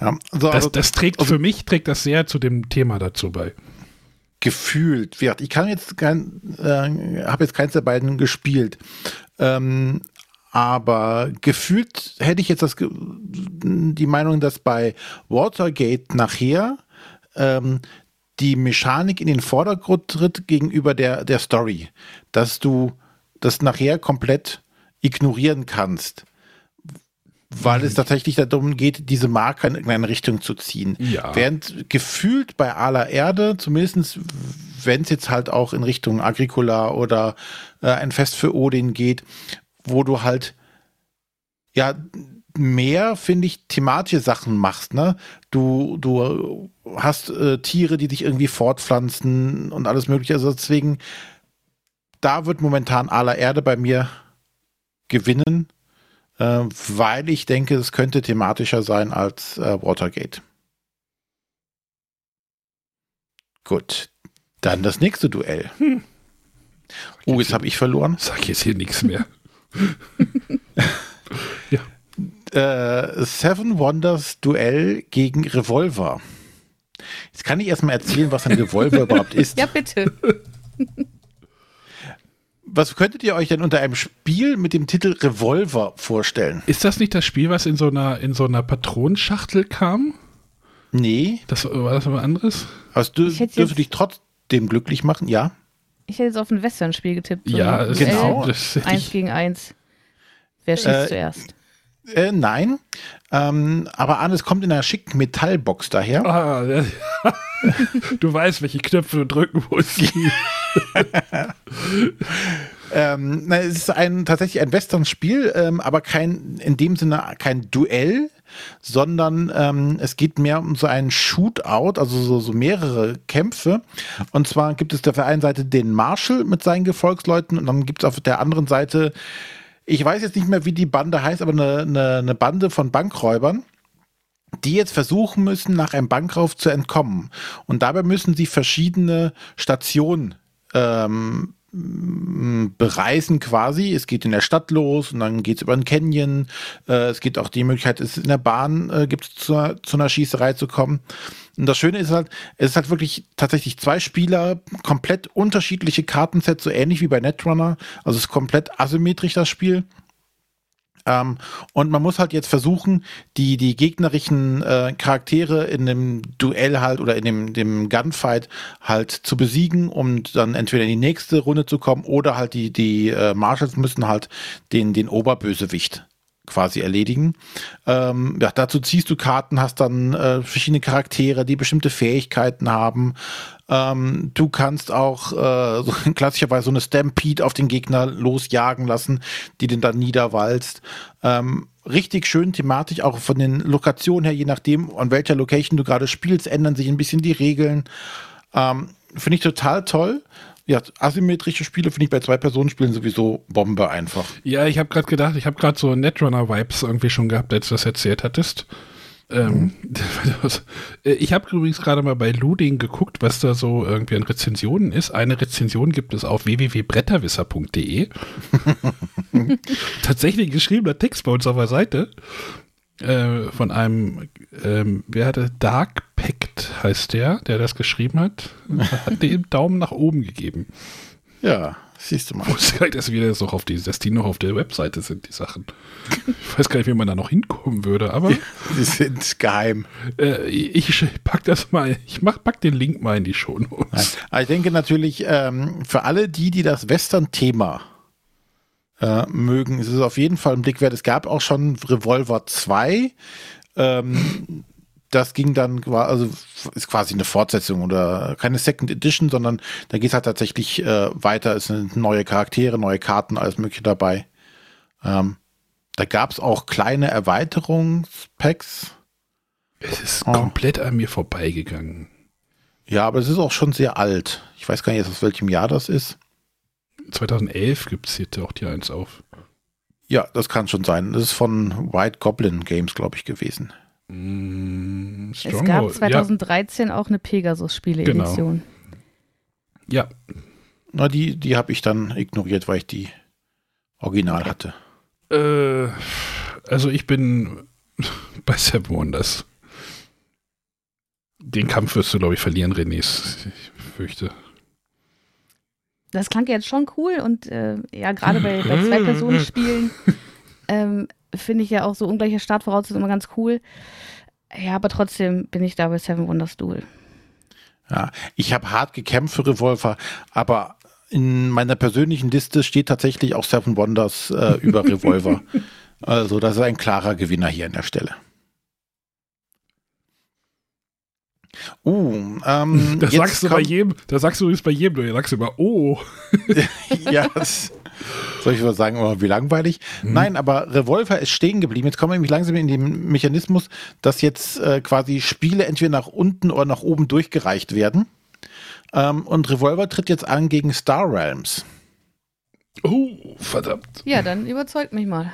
Ja, also, das, also das, trägt also, für mich, trägt das sehr zu dem Thema dazu bei. gefühlt. Ich kann jetzt kein, äh, habe jetzt keins der beiden gespielt. Ähm, aber gefühlt hätte ich jetzt das, die Meinung, dass bei Watergate nachher ähm, die Mechanik in den Vordergrund tritt gegenüber der, der Story. Dass du das nachher komplett ignorieren kannst weil mhm. es tatsächlich darum geht, diese Marke in eine Richtung zu ziehen. Ja. Während gefühlt bei aller Erde, zumindest wenn es jetzt halt auch in Richtung Agricola oder äh, ein Fest für Odin geht, wo du halt ja mehr, finde ich, thematische Sachen machst, ne? Du, du hast äh, Tiere, die dich irgendwie fortpflanzen und alles mögliche. Also deswegen, da wird momentan aller Erde bei mir gewinnen äh, weil ich denke, es könnte thematischer sein als äh, Watergate. Gut, dann das nächste Duell. Hm. Oh, jetzt habe ich verloren. Sag jetzt hier nichts mehr. Äh, Seven Wonders Duell gegen Revolver. Jetzt kann ich erstmal erzählen, was ein Revolver überhaupt ist. Ja, bitte was könntet ihr euch denn unter einem Spiel mit dem Titel Revolver vorstellen? Ist das nicht das Spiel, was in so einer, in so einer Patronenschachtel kam? Nee. Das, war das was anderes? Also du, dürfst du dich trotzdem glücklich machen, ja? Ich hätte jetzt auf ein Western-Spiel getippt. So ja, genau. eins gegen eins. Wer schießt äh, zuerst? Äh, nein, ähm, aber Arnes kommt in einer schicken Metallbox daher. Ah, ja. du weißt, welche Knöpfe du drücken musst. ähm, na, es ist ein, tatsächlich ein Western-Spiel, ähm, aber kein, in dem Sinne kein Duell, sondern ähm, es geht mehr um so einen Shootout, also so, so mehrere Kämpfe. Und zwar gibt es auf der einen Seite den Marshall mit seinen Gefolgsleuten und dann gibt es auf der anderen Seite ich weiß jetzt nicht mehr, wie die Bande heißt, aber eine, eine, eine Bande von Bankräubern die jetzt versuchen müssen, nach einem Bankraub zu entkommen. Und dabei müssen sie verschiedene Stationen ähm, bereisen quasi. Es geht in der Stadt los und dann geht es über den Canyon. Äh, es gibt auch die Möglichkeit, es in der Bahn äh, gibt zu, zu einer Schießerei zu kommen. Und das Schöne ist halt, es ist halt wirklich tatsächlich zwei Spieler, komplett unterschiedliche Kartensets, so ähnlich wie bei Netrunner. Also es ist komplett asymmetrisch das Spiel. Ähm, und man muss halt jetzt versuchen, die, die gegnerischen äh, Charaktere in dem Duell halt oder in dem, dem Gunfight halt zu besiegen, um dann entweder in die nächste Runde zu kommen oder halt die, die äh, Marshals müssen halt den, den Oberbösewicht quasi erledigen. Ähm, ja, dazu ziehst du Karten, hast dann äh, verschiedene Charaktere, die bestimmte Fähigkeiten haben. Ähm, du kannst auch äh, so, klassischerweise so eine Stampede auf den Gegner losjagen lassen, die den dann niederwalzt. Ähm, richtig schön thematisch, auch von den Lokationen her, je nachdem, an welcher Location du gerade spielst, ändern sich ein bisschen die Regeln. Ähm, Finde ich total toll ja, asymmetrische Spiele finde ich bei zwei Personen spielen sowieso Bombe einfach. Ja, ich habe gerade gedacht, ich habe gerade so Netrunner-Vibes irgendwie schon gehabt, als du das erzählt hattest. Ähm, mhm. ich habe übrigens gerade mal bei Luding geguckt, was da so irgendwie an Rezensionen ist. Eine Rezension gibt es auf www.bretterwisser.de. Tatsächlich geschriebener Text bei uns auf der Seite. Äh, von einem, ähm, wer hatte Dark Pact heißt der, der das geschrieben hat, hat den Daumen nach oben gegeben. Ja, siehst du mal. Ich wusste gar nicht, dass, wir das noch auf die, dass die noch auf der Webseite sind, die Sachen. Ich weiß gar nicht, wie man da noch hinkommen würde, aber. Die sind geheim. Äh, ich pack das mal, ich mach, pack den Link mal in die Show Notes. Ich denke natürlich, ähm, für alle die, die das Western-Thema äh, mögen. Es ist auf jeden Fall ein Blick wert. Es gab auch schon Revolver 2. Ähm, das ging dann, also ist quasi eine Fortsetzung oder keine Second Edition, sondern da geht es halt tatsächlich äh, weiter. Es sind neue Charaktere, neue Karten, alles Mögliche dabei. Ähm, da gab es auch kleine Erweiterungspacks. Es ist oh. komplett an mir vorbeigegangen. Ja, aber es ist auch schon sehr alt. Ich weiß gar nicht, aus welchem Jahr das ist. 2011 gibt es hier auch die eins auf. Ja, das kann schon sein. Das ist von White Goblin Games, glaube ich, gewesen. Mm, es gab 2013 ja. auch eine Pegasus-Spiele-Edition. Genau. Ja. Na, die, die habe ich dann ignoriert, weil ich die original hatte. Äh, also ich bin bei Seven Wonders. Den Kampf wirst du, glaube ich, verlieren, René. fürchte. Das klang jetzt schon cool und äh, ja, gerade bei, bei Zwei-Personen-Spielen ähm, finde ich ja auch so ungleiche Startvoraussetzungen immer ganz cool. Ja, aber trotzdem bin ich da bei Seven Wonders Duel. Ja, ich habe hart gekämpft für Revolver, aber in meiner persönlichen Liste steht tatsächlich auch Seven Wonders äh, über Revolver. also das ist ein klarer Gewinner hier an der Stelle. Uh, ähm, das sagst du bei jedem, das sagst du übrigens bei jedem, du sagst immer, oh. ja, das, soll ich mal sagen, oh, wie langweilig? Mhm. Nein, aber Revolver ist stehen geblieben. Jetzt kommen wir nämlich langsam in den Mechanismus, dass jetzt äh, quasi Spiele entweder nach unten oder nach oben durchgereicht werden. Ähm, und Revolver tritt jetzt an gegen Star Realms. Oh, verdammt. Ja, dann überzeugt mich mal.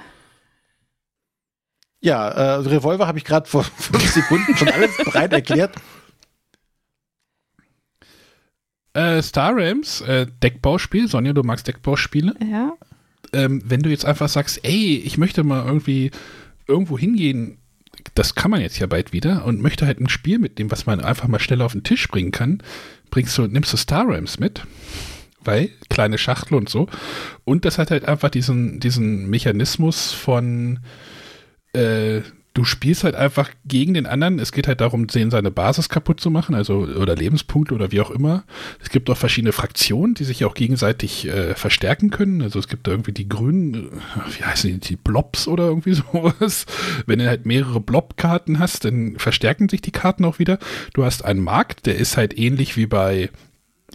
Ja, äh, Revolver habe ich gerade vor fünf Sekunden schon alles bereit erklärt. Äh, Star Realms, äh, Deckbauspiel. Sonja, du magst Deckbauspiele. Ja. Ähm, wenn du jetzt einfach sagst, ey, ich möchte mal irgendwie irgendwo hingehen, das kann man jetzt ja bald wieder und möchte halt ein Spiel mitnehmen, was man einfach mal schnell auf den Tisch bringen kann, bringst du, nimmst du Star Realms mit, weil kleine Schachtel und so. Und das hat halt einfach diesen, diesen Mechanismus von äh, du spielst halt einfach gegen den anderen. Es geht halt darum, den seine Basis kaputt zu machen, also oder Lebenspunkte oder wie auch immer. Es gibt auch verschiedene Fraktionen, die sich auch gegenseitig äh, verstärken können. Also es gibt da irgendwie die Grünen, äh, wie heißen die, die Blobs oder irgendwie sowas. Wenn du halt mehrere Blob-Karten hast, dann verstärken sich die Karten auch wieder. Du hast einen Markt, der ist halt ähnlich wie bei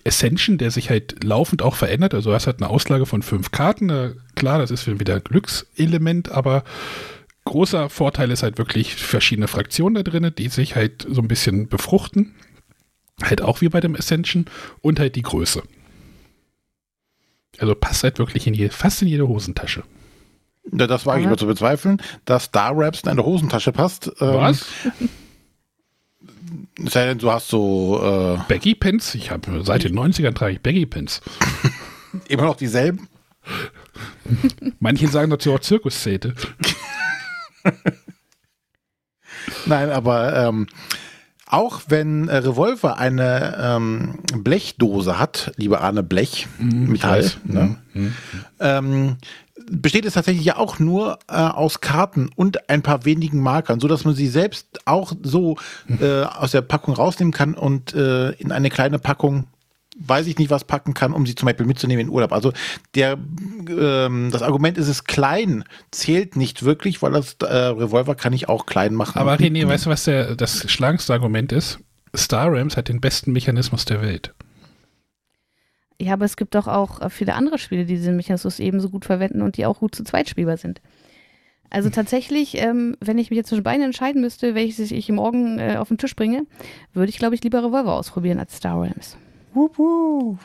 Ascension, der sich halt laufend auch verändert. Also du hast halt eine Auslage von fünf Karten. Klar, das ist wieder ein Glückselement, aber großer Vorteil ist halt wirklich verschiedene Fraktionen da drin, die sich halt so ein bisschen befruchten. Halt auch wie bei dem Ascension und halt die Größe. Also passt halt wirklich in je, fast in jede Hosentasche. Ja, das war ich immer zu bezweifeln, dass Star Raps in eine Hosentasche passt. Ähm, Was? Sei denn, du hast so. Äh Baggy Pants? Ich habe seit den 90ern trage ich Baggy Pants. Immer noch dieselben? Manche sagen dazu auch Zirkuszete. Nein, aber ähm, auch wenn äh, Revolver eine ähm, Blechdose hat, lieber Arne Blech, mhm, Metall, ne? mhm. ähm, besteht es tatsächlich ja auch nur äh, aus Karten und ein paar wenigen Markern, so dass man sie selbst auch so äh, aus der Packung rausnehmen kann und äh, in eine kleine Packung weiß ich nicht, was packen kann, um sie zum Beispiel mitzunehmen in Urlaub. Also der, ähm, das Argument ist es klein, zählt nicht wirklich, weil das äh, Revolver kann ich auch klein machen. Aber René, weißt du, was der, das schlagendste Argument ist? Star Rams hat den besten Mechanismus der Welt. Ja, aber es gibt doch auch äh, viele andere Spiele, die diesen Mechanismus ebenso gut verwenden und die auch gut zu zweit spielbar sind. Also tatsächlich, ähm, wenn ich mich jetzt zwischen beiden entscheiden müsste, welches ich morgen äh, auf den Tisch bringe, würde ich, glaube ich, lieber Revolver ausprobieren als Star Rams. Wup.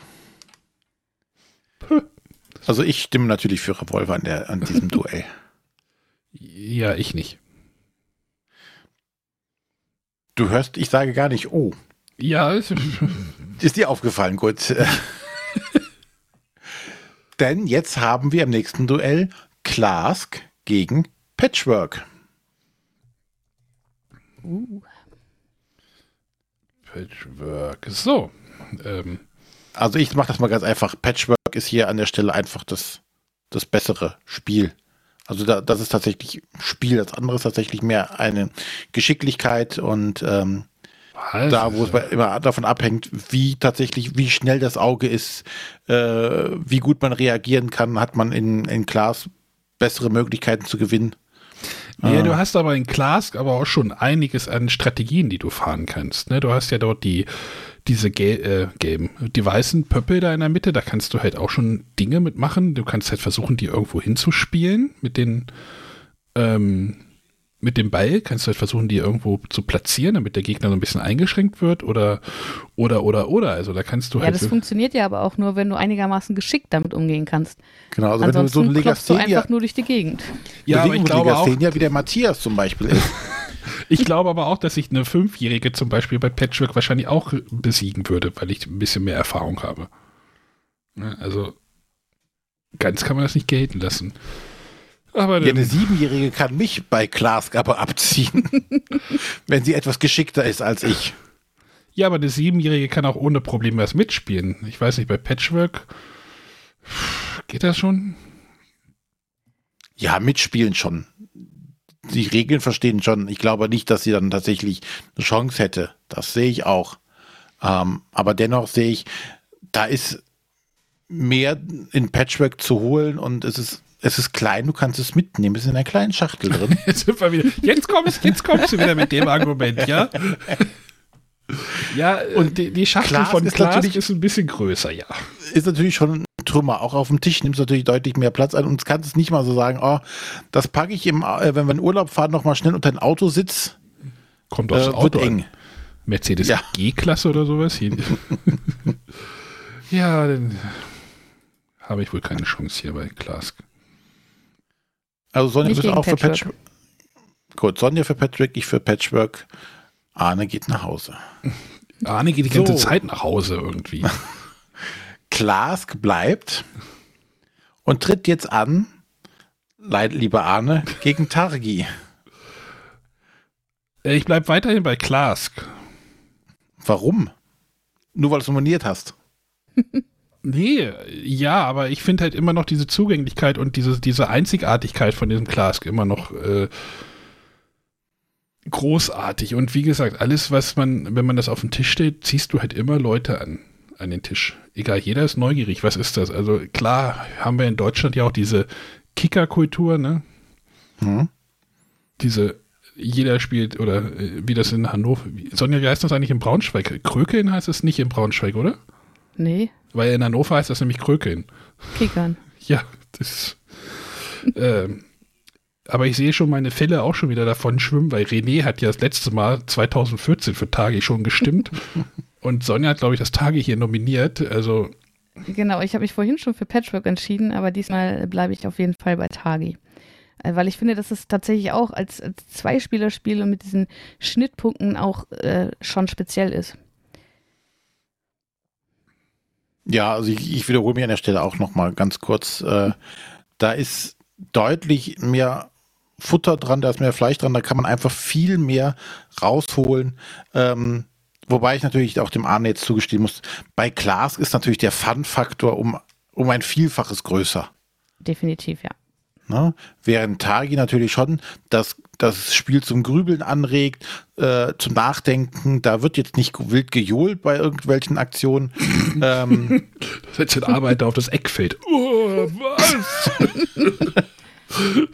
Also ich stimme natürlich für Revolver an, der, an diesem Duell. Ja, ich nicht. Du hörst, ich sage gar nicht, oh. Ja. Ist dir aufgefallen, gut. Denn jetzt haben wir im nächsten Duell Klask gegen Patchwork. Uh. Patchwork. So, ähm, also ich mache das mal ganz einfach. Patchwork ist hier an der Stelle einfach das, das bessere Spiel. Also da, das ist tatsächlich Spiel, das andere ist tatsächlich mehr eine Geschicklichkeit und ähm, also, da, wo es immer davon abhängt, wie tatsächlich, wie schnell das Auge ist, äh, wie gut man reagieren kann, hat man in, in Class bessere Möglichkeiten zu gewinnen. Ja, ah. du hast aber in Clask aber auch schon einiges an Strategien, die du fahren kannst. Ne? Du hast ja dort die, diese gel äh, gelben, die weißen Pöppel da in der Mitte, da kannst du halt auch schon Dinge mitmachen. Du kannst halt versuchen, die irgendwo hinzuspielen mit den, ähm, mit dem Ball kannst du halt versuchen, die irgendwo zu platzieren, damit der Gegner so ein bisschen eingeschränkt wird oder, oder, oder, oder. Also da kannst du ja, halt. Ja, das funktioniert ja aber auch nur, wenn du einigermaßen geschickt damit umgehen kannst. Genau, also Ansonsten wenn du so ein Legasthenia. Du einfach nur durch die Gegend. Ja, aber ich glaube auch. wie der Matthias zum Beispiel ist. Ich glaube aber auch, dass ich eine Fünfjährige zum Beispiel bei Patchwork wahrscheinlich auch besiegen würde, weil ich ein bisschen mehr Erfahrung habe. Also ganz kann man das nicht gelten lassen. Aber ja, eine Siebenjährige kann mich bei Klask aber abziehen, wenn sie etwas geschickter ist als ich. Ja, aber eine Siebenjährige kann auch ohne Probleme was mitspielen. Ich weiß nicht, bei Patchwork geht das schon? Ja, mitspielen schon. Die Regeln verstehen schon. Ich glaube nicht, dass sie dann tatsächlich eine Chance hätte. Das sehe ich auch. Ähm, aber dennoch sehe ich, da ist mehr in Patchwork zu holen und es ist es ist klein, du kannst es mitnehmen. Es ist in einer kleinen Schachtel drin. jetzt, kommst, jetzt kommst du wieder mit dem Argument, ja? Ja, und die, die Schachtel Klaas von Klaas natürlich, ist ein bisschen größer, ja. Ist natürlich schon ein Trümmer. Auch auf dem Tisch nimmt es natürlich deutlich mehr Platz ein. Und kannst es nicht mal so sagen, oh, das packe ich, im, äh, wenn wir in Urlaub fahren, noch mal schnell unter ein Autositz. Kommt aufs äh, Auto eng. An. Mercedes ja. G-Klasse oder sowas. ja, dann habe ich wohl keine Chance hier bei Klaas. Also Sonja wird auch Patchwork. für Patchwork. Gut, Sonja für Patrick, ich für Patchwork. Arne geht nach Hause. Arne geht die ganze so. Zeit nach Hause irgendwie. Klask bleibt und tritt jetzt an, leid, lieber Arne, gegen Targi. Äh, ich bleibe weiterhin bei Klask. Warum? Nur weil du es nominiert hast. Nee, ja, aber ich finde halt immer noch diese Zugänglichkeit und diese, diese Einzigartigkeit von diesem Klask immer noch äh, großartig. Und wie gesagt, alles, was man, wenn man das auf den Tisch steht, ziehst du halt immer Leute an, an den Tisch. Egal, jeder ist neugierig. Was ist das? Also klar haben wir in Deutschland ja auch diese Kicker-Kultur, ne? Hm. Diese, jeder spielt, oder äh, wie das in Hannover, Sonja, wie heißt das eigentlich in Braunschweig? Krökeln heißt es nicht in Braunschweig, oder? Nee. Weil in Hannover heißt das nämlich Krökeln. Kickern. Ja, das. äh, aber ich sehe schon meine Fälle auch schon wieder davon schwimmen, weil René hat ja das letzte Mal 2014 für Tage schon gestimmt. und Sonja hat, glaube ich, das Tage hier nominiert. Also. Genau, ich habe mich vorhin schon für Patchwork entschieden, aber diesmal bleibe ich auf jeden Fall bei Tagi. Äh, weil ich finde, dass es tatsächlich auch als, als Zweispielerspiel und mit diesen Schnittpunkten auch äh, schon speziell ist. Ja, also ich, ich wiederhole mich an der Stelle auch nochmal ganz kurz. Äh, da ist deutlich mehr Futter dran, da ist mehr Fleisch dran, da kann man einfach viel mehr rausholen. Ähm, wobei ich natürlich auch dem Arne jetzt zugestehen muss, bei Glas ist natürlich der Fun-Faktor um, um ein Vielfaches größer. Definitiv, ja. Ne? Während Tagi natürlich schon das, das Spiel zum Grübeln anregt, äh, zum Nachdenken. Da wird jetzt nicht wild gejohlt bei irgendwelchen Aktionen. ähm, Setzt den Arbeiter auf das Eckfeld. Oh, was?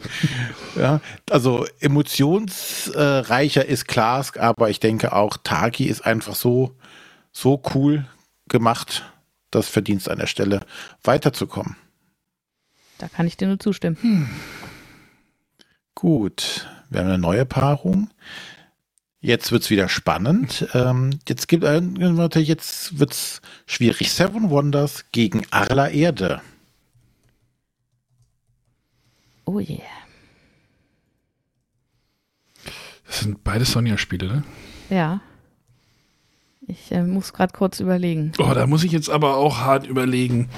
ja, also emotionsreicher ist Klask, aber ich denke auch Tagi ist einfach so, so cool gemacht, das Verdienst an der Stelle weiterzukommen. Da kann ich dir nur zustimmen. Hm. Gut, wir haben eine neue Paarung. Jetzt wird es wieder spannend. Ähm, jetzt gibt äh, natürlich jetzt wird's schwierig. Seven Wonders gegen Arla Erde. Oh yeah. Das sind beide Sonja-Spiele, ne? Ja. Ich äh, muss gerade kurz überlegen. Oh, da muss ich jetzt aber auch hart überlegen.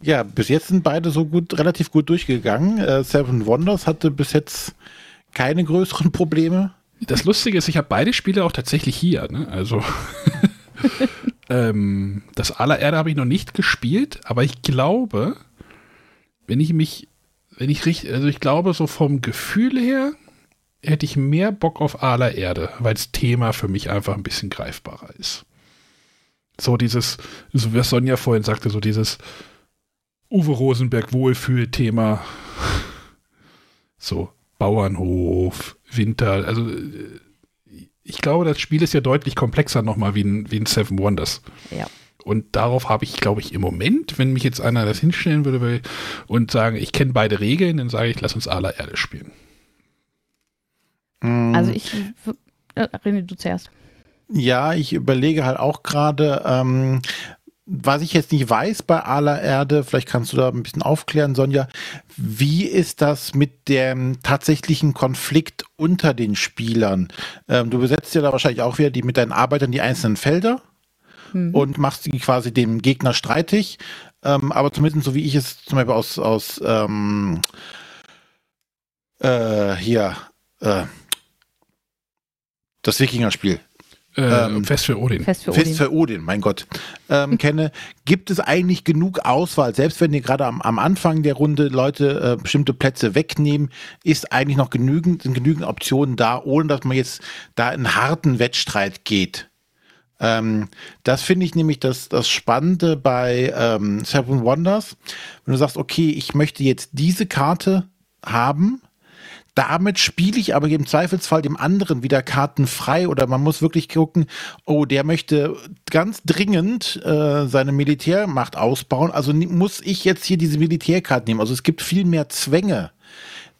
Ja, bis jetzt sind beide so gut, relativ gut durchgegangen. Äh, Seven Wonders hatte bis jetzt keine größeren Probleme. Das Lustige ist, ich habe beide Spiele auch tatsächlich hier. Ne? Also ähm, das Allererde habe ich noch nicht gespielt, aber ich glaube, wenn ich mich, wenn ich richtig, also ich glaube, so vom Gefühl her hätte ich mehr Bock auf Aler Erde, weil das Thema für mich einfach ein bisschen greifbarer ist. So dieses, so wie Sonja vorhin sagte, so dieses Uwe Rosenberg Wohlfühl-Thema. So, Bauernhof, Winter, also ich glaube, das Spiel ist ja deutlich komplexer nochmal wie ein, wie ein Seven Wonders. Ja. Und darauf habe ich, glaube ich, im Moment, wenn mich jetzt einer das hinstellen würde und sagen, ich kenne beide Regeln, dann sage ich, lass uns aller Erde spielen. Mm. Also ich, äh, René, du zuerst. Ja, ich überlege halt auch gerade, ähm, was ich jetzt nicht weiß bei aller Erde, vielleicht kannst du da ein bisschen aufklären, Sonja, wie ist das mit dem tatsächlichen Konflikt unter den Spielern? Ähm, du besetzt ja da wahrscheinlich auch wieder die mit deinen Arbeitern die einzelnen Felder mhm. und machst sie quasi dem Gegner streitig. Ähm, aber zumindest so wie ich es zum Beispiel aus, aus ähm, äh, hier äh, das Wikinger-Spiel. ähm, Fest für Odin. Fest für Odin. Fest für Odin, mein Gott, ähm, kenne, gibt es eigentlich genug Auswahl, selbst wenn ihr gerade am, am Anfang der Runde Leute äh, bestimmte Plätze wegnehmen, ist eigentlich noch genügend, sind genügend Optionen da, ohne dass man jetzt da in harten Wettstreit geht. Ähm, das finde ich nämlich das, das Spannende bei ähm, Seven Wonders. Wenn du sagst, okay, ich möchte jetzt diese Karte haben, damit spiele ich aber im Zweifelsfall dem anderen wieder Karten frei oder man muss wirklich gucken, oh, der möchte ganz dringend äh, seine Militärmacht ausbauen, also muss ich jetzt hier diese Militärkarte nehmen. Also es gibt viel mehr Zwänge,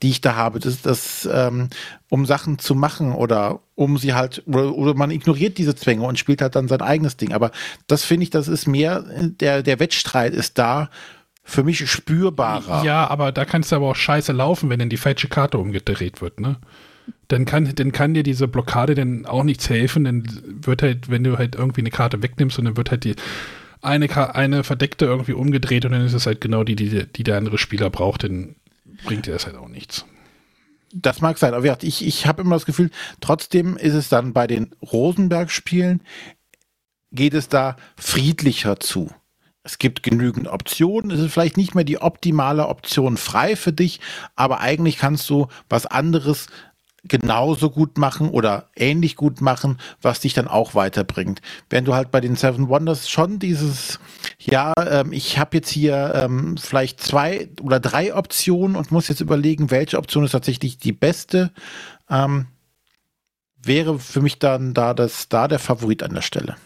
die ich da habe, das, das ähm, um Sachen zu machen oder um sie halt, oder, oder man ignoriert diese Zwänge und spielt halt dann sein eigenes Ding. Aber das finde ich, das ist mehr, der, der Wettstreit ist da für mich spürbarer. Ja, aber da kannst du aber auch scheiße laufen, wenn dann die falsche Karte umgedreht wird, ne? Dann kann, dann kann dir diese Blockade dann auch nichts helfen, dann wird halt, wenn du halt irgendwie eine Karte wegnimmst und dann wird halt die eine, eine verdeckte irgendwie umgedreht und dann ist es halt genau die, die, die der andere Spieler braucht, dann bringt dir das halt auch nichts. Das mag sein, aber ich, ich habe immer das Gefühl, trotzdem ist es dann bei den Rosenberg-Spielen, geht es da friedlicher zu. Es gibt genügend Optionen. Es ist vielleicht nicht mehr die optimale Option frei für dich, aber eigentlich kannst du was anderes genauso gut machen oder ähnlich gut machen, was dich dann auch weiterbringt. Wenn du halt bei den Seven Wonders schon dieses, ja, ähm, ich habe jetzt hier ähm, vielleicht zwei oder drei Optionen und muss jetzt überlegen, welche Option ist tatsächlich die beste, ähm, wäre für mich dann da das da der Favorit an der Stelle.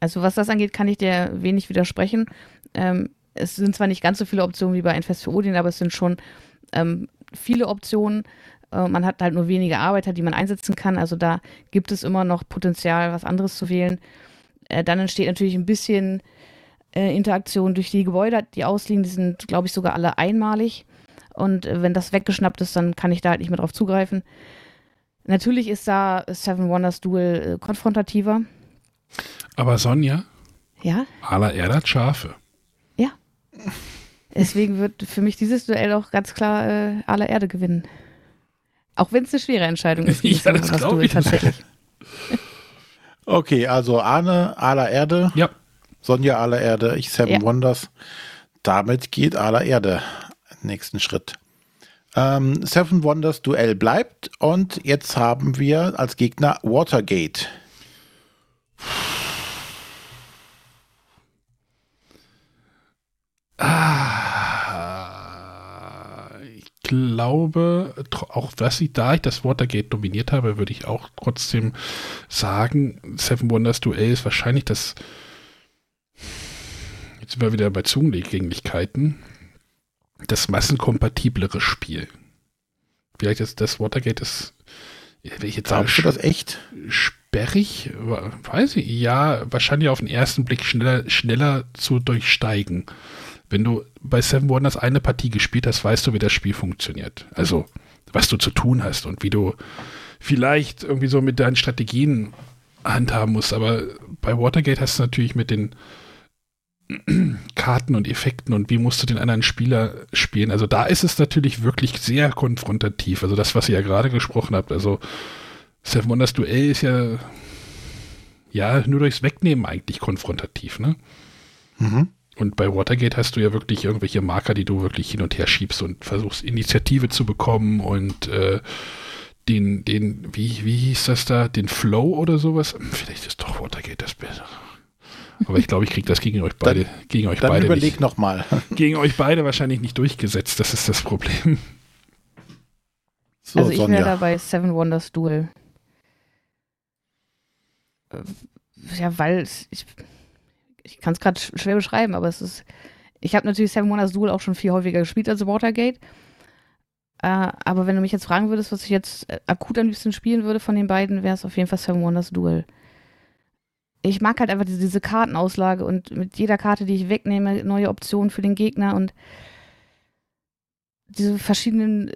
Also was das angeht, kann ich dir wenig widersprechen. Ähm, es sind zwar nicht ganz so viele Optionen wie bei ein Fest für Odin, aber es sind schon ähm, viele Optionen. Äh, man hat halt nur wenige Arbeiter, die man einsetzen kann. Also da gibt es immer noch Potenzial, was anderes zu wählen. Äh, dann entsteht natürlich ein bisschen äh, Interaktion durch die Gebäude, die ausliegen. Die sind, glaube ich, sogar alle einmalig. Und wenn das weggeschnappt ist, dann kann ich da halt nicht mehr drauf zugreifen. Natürlich ist da Seven Wonders Duel konfrontativer aber Sonja? Ja? Aller Erde hat Schafe. Ja. Deswegen wird für mich dieses Duell auch ganz klar äh, aller Erde gewinnen. Auch wenn es eine schwere Entscheidung ist. ja, das glaube ich tatsächlich. okay, also Arne aller Erde. Ja. Sonja aller Erde, ich Seven ja. Wonders. Damit geht aller Erde nächsten Schritt. Ähm, Seven Wonders Duell bleibt und jetzt haben wir als Gegner Watergate. Ah, glaube, auch was ich, da ich das Watergate dominiert habe, würde ich auch trotzdem sagen, Seven Wonders Duell ist wahrscheinlich das. Jetzt sind wir wieder bei Zungenlegenlichkeiten. Das massenkompatiblere Spiel. Vielleicht ist das Watergate das. Will ich jetzt sagen, du das echt? Sperrig? Weiß ich. Ja, wahrscheinlich auf den ersten Blick schneller, schneller zu durchsteigen wenn du bei Seven Wonders eine Partie gespielt hast, weißt du, wie das Spiel funktioniert. Also, was du zu tun hast und wie du vielleicht irgendwie so mit deinen Strategien handhaben musst. Aber bei Watergate hast du natürlich mit den Karten und Effekten und wie musst du den anderen Spieler spielen. Also da ist es natürlich wirklich sehr konfrontativ. Also das, was ihr ja gerade gesprochen habt. Also Seven Wonders Duell ist ja ja nur durchs Wegnehmen eigentlich konfrontativ, ne? Mhm. Und bei Watergate hast du ja wirklich irgendwelche Marker, die du wirklich hin und her schiebst und versuchst, Initiative zu bekommen und äh, den, den, wie, wie hieß das da, den Flow oder sowas? Vielleicht ist doch Watergate das Beste. Aber ich glaube, ich kriege das gegen euch beide, dann, gegen euch dann beide. Überleg nicht, noch mal. Gegen euch beide wahrscheinlich nicht durchgesetzt. Das ist das Problem. So, also ich wäre da bei Seven Wonders Duel. Äh, ja, weil ich, ich kann es gerade schwer beschreiben, aber es ist, ich habe natürlich Seven Wonders Duel auch schon viel häufiger gespielt als Watergate. Äh, aber wenn du mich jetzt fragen würdest, was ich jetzt äh, akut am liebsten spielen würde von den beiden, wäre es auf jeden Fall Seven Wonders Duel. Ich mag halt einfach diese, diese Kartenauslage und mit jeder Karte, die ich wegnehme, neue Optionen für den Gegner und diese verschiedenen äh,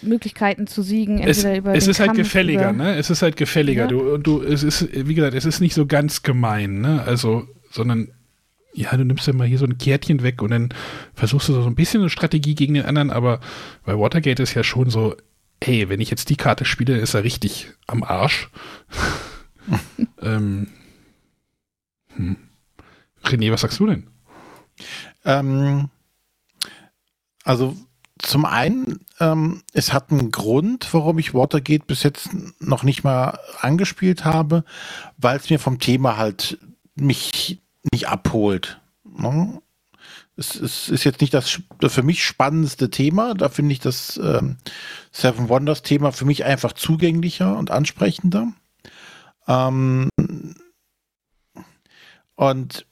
Möglichkeiten zu siegen, entweder es, es ist halt Kampf, halt gefälliger, ne? Es ist halt gefälliger. Ja. Du, du, es ist, wie gesagt, es ist nicht so ganz gemein, ne? Also sondern ja, du nimmst ja mal hier so ein Kärtchen weg und dann versuchst du so ein bisschen eine Strategie gegen den anderen, aber bei Watergate ist ja schon so, hey, wenn ich jetzt die Karte spiele, ist er richtig am Arsch. ähm, hm. René, was sagst du denn? Ähm, also zum einen, ähm, es hat einen Grund, warum ich Watergate bis jetzt noch nicht mal angespielt habe, weil es mir vom Thema halt mich nicht abholt. Ne? Es, es, ist jetzt nicht das, für mich spannendste Thema. Da finde ich das ähm, Seven Wonders Thema für mich einfach zugänglicher und ansprechender. Ähm, und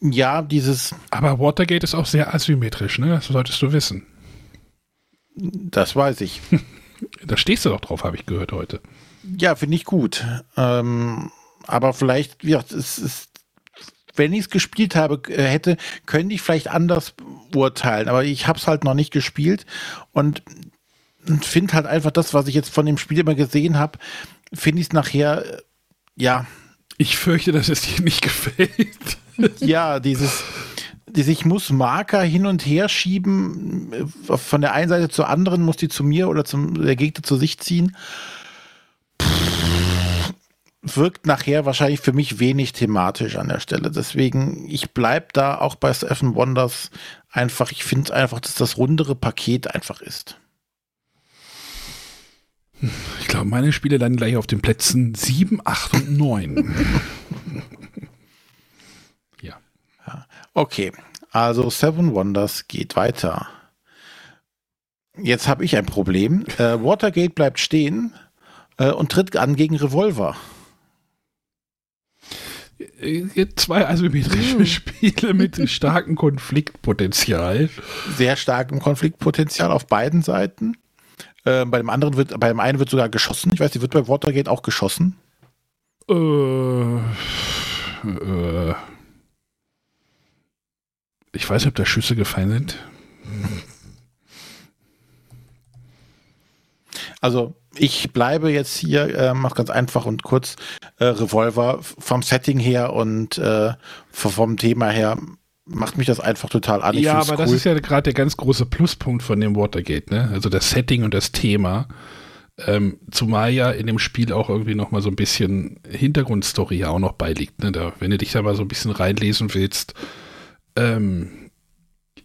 ja, dieses. Aber Watergate ist auch sehr asymmetrisch, ne? Das solltest du wissen. Das weiß ich. da stehst du doch drauf, habe ich gehört heute. Ja, finde ich gut. Ähm, aber vielleicht, ja, es ist, wenn ich es gespielt habe, äh, hätte, könnte ich vielleicht anders urteilen. Aber ich habe es halt noch nicht gespielt und finde halt einfach das, was ich jetzt von dem Spiel immer gesehen habe, finde ich es nachher, äh, ja. Ich fürchte, dass es dir nicht gefällt. ja, dieses, ich muss Marker hin und her schieben, äh, von der einen Seite zur anderen, muss die zu mir oder zum der Gegner zu sich ziehen. Wirkt nachher wahrscheinlich für mich wenig thematisch an der Stelle. Deswegen, ich bleibe da auch bei Seven Wonders einfach, ich finde einfach, dass das rundere Paket einfach ist. Ich glaube, meine Spiele landen gleich auf den Plätzen 7, 8 und 9. Okay, also Seven Wonders geht weiter. Jetzt habe ich ein Problem. Äh, Watergate bleibt stehen äh, und tritt an gegen Revolver. Äh, zwei asymmetrische mm. Spiele mit starkem Konfliktpotenzial. Sehr starkem Konfliktpotenzial auf beiden Seiten. Äh, bei dem anderen wird, bei dem einen wird sogar geschossen. Ich weiß, die wird bei Watergate auch geschossen. Äh, äh, ich weiß nicht, ob da Schüsse gefallen sind. Also ich bleibe jetzt hier, äh, mach ganz einfach und kurz, äh, Revolver vom Setting her und äh, vom Thema her macht mich das einfach total an. Ich ja, aber cool. das ist ja gerade der ganz große Pluspunkt von dem Watergate, ne? Also das Setting und das Thema. Ähm, zumal ja in dem Spiel auch irgendwie noch mal so ein bisschen Hintergrundstory ja auch noch beiliegt. Ne? Da, wenn du dich da mal so ein bisschen reinlesen willst, ähm,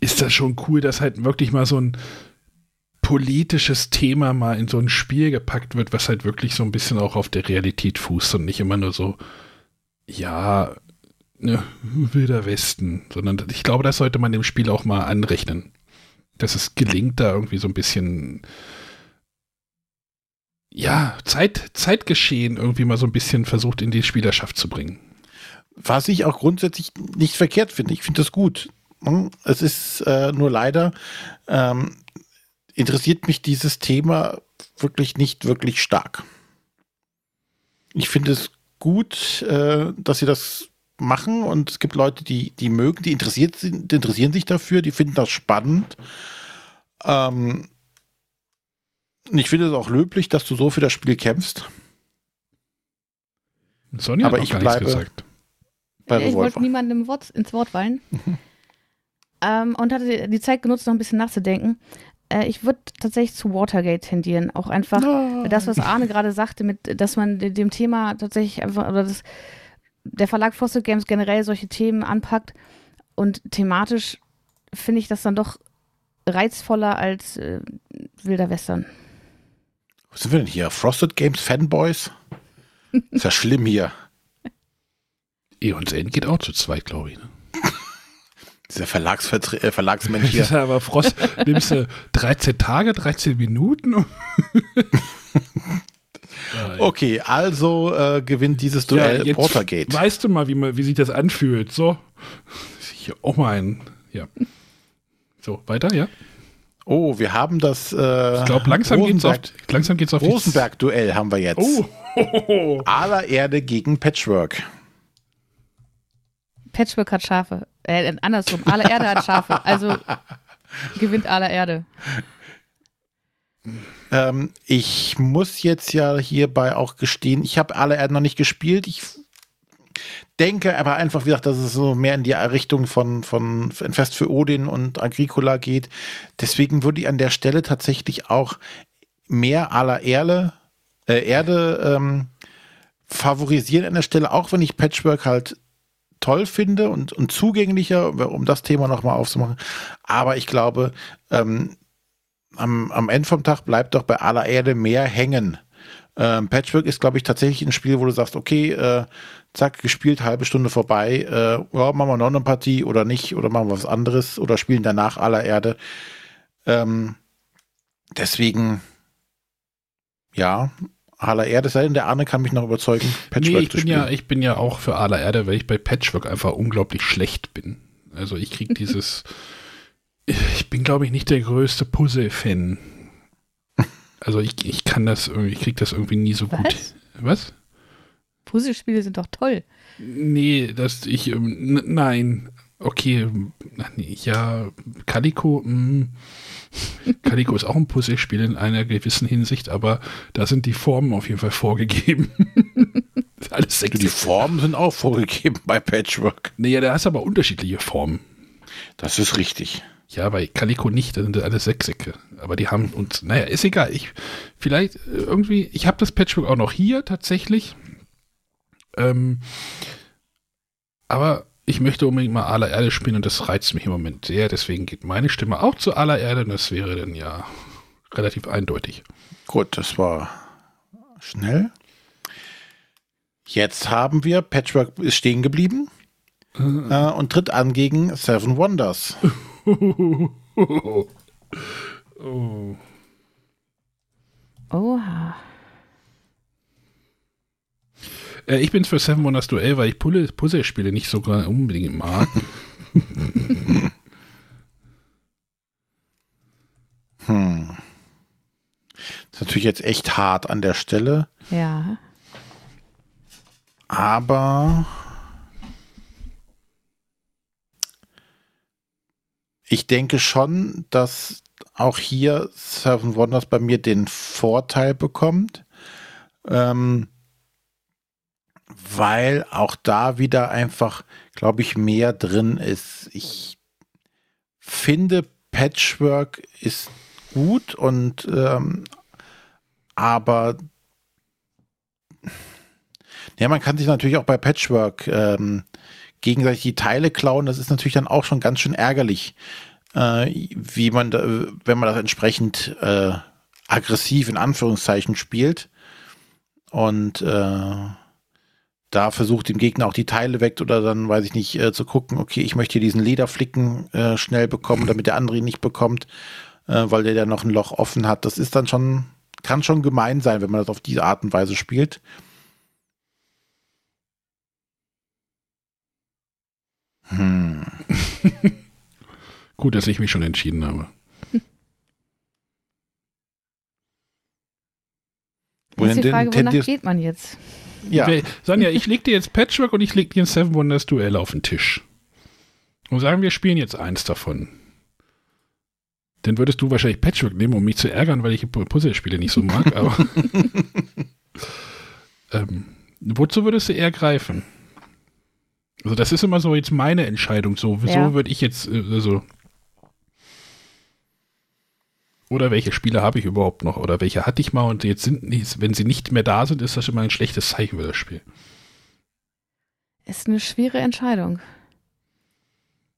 ist das schon cool, dass halt wirklich mal so ein politisches Thema mal in so ein Spiel gepackt wird, was halt wirklich so ein bisschen auch auf der Realität fußt und nicht immer nur so, ja, ne, wilder Westen, sondern ich glaube, das sollte man dem Spiel auch mal anrechnen. Dass es gelingt, da irgendwie so ein bisschen ja, Zeit, Zeitgeschehen irgendwie mal so ein bisschen versucht in die Spielerschaft zu bringen. Was ich auch grundsätzlich nicht verkehrt finde. Ich finde das gut. Hm? Es ist äh, nur leider, ähm, interessiert mich dieses Thema wirklich nicht wirklich stark. Ich finde es gut, äh, dass sie das machen und es gibt Leute, die, die mögen, die, interessiert sind, die interessieren sich dafür, die finden das spannend. Ähm, ich finde es auch löblich, dass du so für das Spiel kämpfst. Sonja Aber hat ich bleibe, gesagt bei ja, ich wollte niemandem Wort, ins Wort fallen. ähm, und hatte die Zeit genutzt, noch ein bisschen nachzudenken. Äh, ich würde tatsächlich zu Watergate tendieren. Auch einfach oh. das, was Arne gerade sagte, mit, dass man dem Thema tatsächlich einfach, oder das, der Verlag Fossil Games generell solche Themen anpackt. Und thematisch finde ich das dann doch reizvoller als äh, Wilder Western. Was sind wir denn hier? Frosted Games Fanboys? Ist ja schlimm hier. Eons End geht auch zu zweit, glaube ich. Ne? Dieser Verlagsvertre äh, Verlagsmensch hier. Ja, aber Frost, nimmst du 13 Tage, 13 Minuten? okay, also äh, gewinnt dieses Duell ja, Portergate. Weißt du mal, wie, man, wie sich das anfühlt? So, hier auch mal ein, ja. So, weiter, ja. Oh, wir haben das. Äh, ich glaube, langsam geht es auf, langsam geht's auf Rosenberg-Duell haben wir jetzt. Oh. Aller Erde gegen Patchwork. Patchwork hat Schafe. Äh, andersrum. Aller Erde hat Schafe. Also gewinnt aller Erde. Ähm, ich muss jetzt ja hierbei auch gestehen, ich habe aller Erde noch nicht gespielt. Ich denke aber einfach, wie gesagt, dass es so mehr in die Richtung von, von Fest für Odin und Agricola geht. Deswegen würde ich an der Stelle tatsächlich auch mehr aller Erde, äh, Erde ähm, favorisieren an der Stelle, auch wenn ich Patchwork halt toll finde und, und zugänglicher, um das Thema nochmal aufzumachen. Aber ich glaube, ähm, am, am Ende vom Tag bleibt doch bei aller Erde mehr hängen. Ähm, Patchwork ist, glaube ich, tatsächlich ein Spiel, wo du sagst, okay, äh, zack, gespielt, halbe Stunde vorbei, äh, ja, machen wir noch eine Partie oder nicht, oder machen wir was anderes oder spielen danach aller Erde. Ähm, deswegen, ja, aller Erde, sei denn der Arne kann mich noch überzeugen, Patchwork nee, ich bin ja, ich bin ja auch für aller Erde, weil ich bei Patchwork einfach unglaublich schlecht bin. Also ich krieg dieses, ich bin glaube ich nicht der größte Puzzle-Fan. Also ich, ich kann das irgendwie, ich krieg das irgendwie nie so Was? gut. Was? Puzzlespiele sind doch toll. Nee, das ich, ähm, nein, okay, ja, Calico, mh. Hm. Calico ist auch ein Puzzlespiel in einer gewissen Hinsicht, aber da sind die Formen auf jeden Fall vorgegeben. Alles sechs. Die Formen sind auch vorgegeben bei Patchwork. Naja, da hast aber unterschiedliche Formen. Das ist richtig. Ja, bei Calico nicht, da sind alles Sechsecke. Aber die haben uns, naja, ist egal. Ich, vielleicht äh, irgendwie, ich habe das Patchwork auch noch hier tatsächlich. Ähm, aber ich möchte unbedingt mal aller Erde spielen und das reizt mich im Moment sehr. Deswegen geht meine Stimme auch zu aller Erde und das wäre dann ja relativ eindeutig. Gut, das war schnell. Jetzt haben wir, Patchwork ist stehen geblieben äh, äh und tritt an gegen Seven Wonders. oh. Oha. Äh, ich bin für Seven Wonders Duell, weil ich Puzzle-Spiele nicht so unbedingt mag. hm. Das ist natürlich jetzt echt hart an der Stelle. Ja. Aber ich denke schon, dass auch hier Seven Wonders bei mir den Vorteil bekommt. Ähm, weil auch da wieder einfach, glaube ich, mehr drin ist. Ich finde, Patchwork ist gut und ähm, aber ja, man kann sich natürlich auch bei Patchwork ähm, gegenseitig die Teile klauen. Das ist natürlich dann auch schon ganz schön ärgerlich, äh, wie man, da, wenn man das entsprechend äh, aggressiv in Anführungszeichen spielt. Und äh, da versucht dem Gegner auch die Teile weg oder dann, weiß ich nicht, äh, zu gucken, okay, ich möchte hier diesen Lederflicken äh, schnell bekommen, damit der andere ihn nicht bekommt, äh, weil der da noch ein Loch offen hat. Das ist dann schon, kann schon gemein sein, wenn man das auf diese Art und Weise spielt. Hm. Gut, dass ich mich schon entschieden habe. Wo ist die Frage, wonach geht man jetzt? Ja. Sonja, ich leg dir jetzt Patchwork und ich leg dir ein Seven Wonders Duell auf den Tisch. Und sagen, wir spielen jetzt eins davon. Dann würdest du wahrscheinlich Patchwork nehmen, um mich zu ärgern, weil ich Puzzlespiele nicht so mag, aber. ähm, wozu würdest du eher greifen? Also, das ist immer so jetzt meine Entscheidung. So, so ja. würde ich jetzt, äh, also, oder welche Spiele habe ich überhaupt noch? Oder welche hatte ich mal und jetzt sind, wenn sie nicht mehr da sind, ist das immer ein schlechtes Zeichen für das Spiel. Ist eine schwere Entscheidung.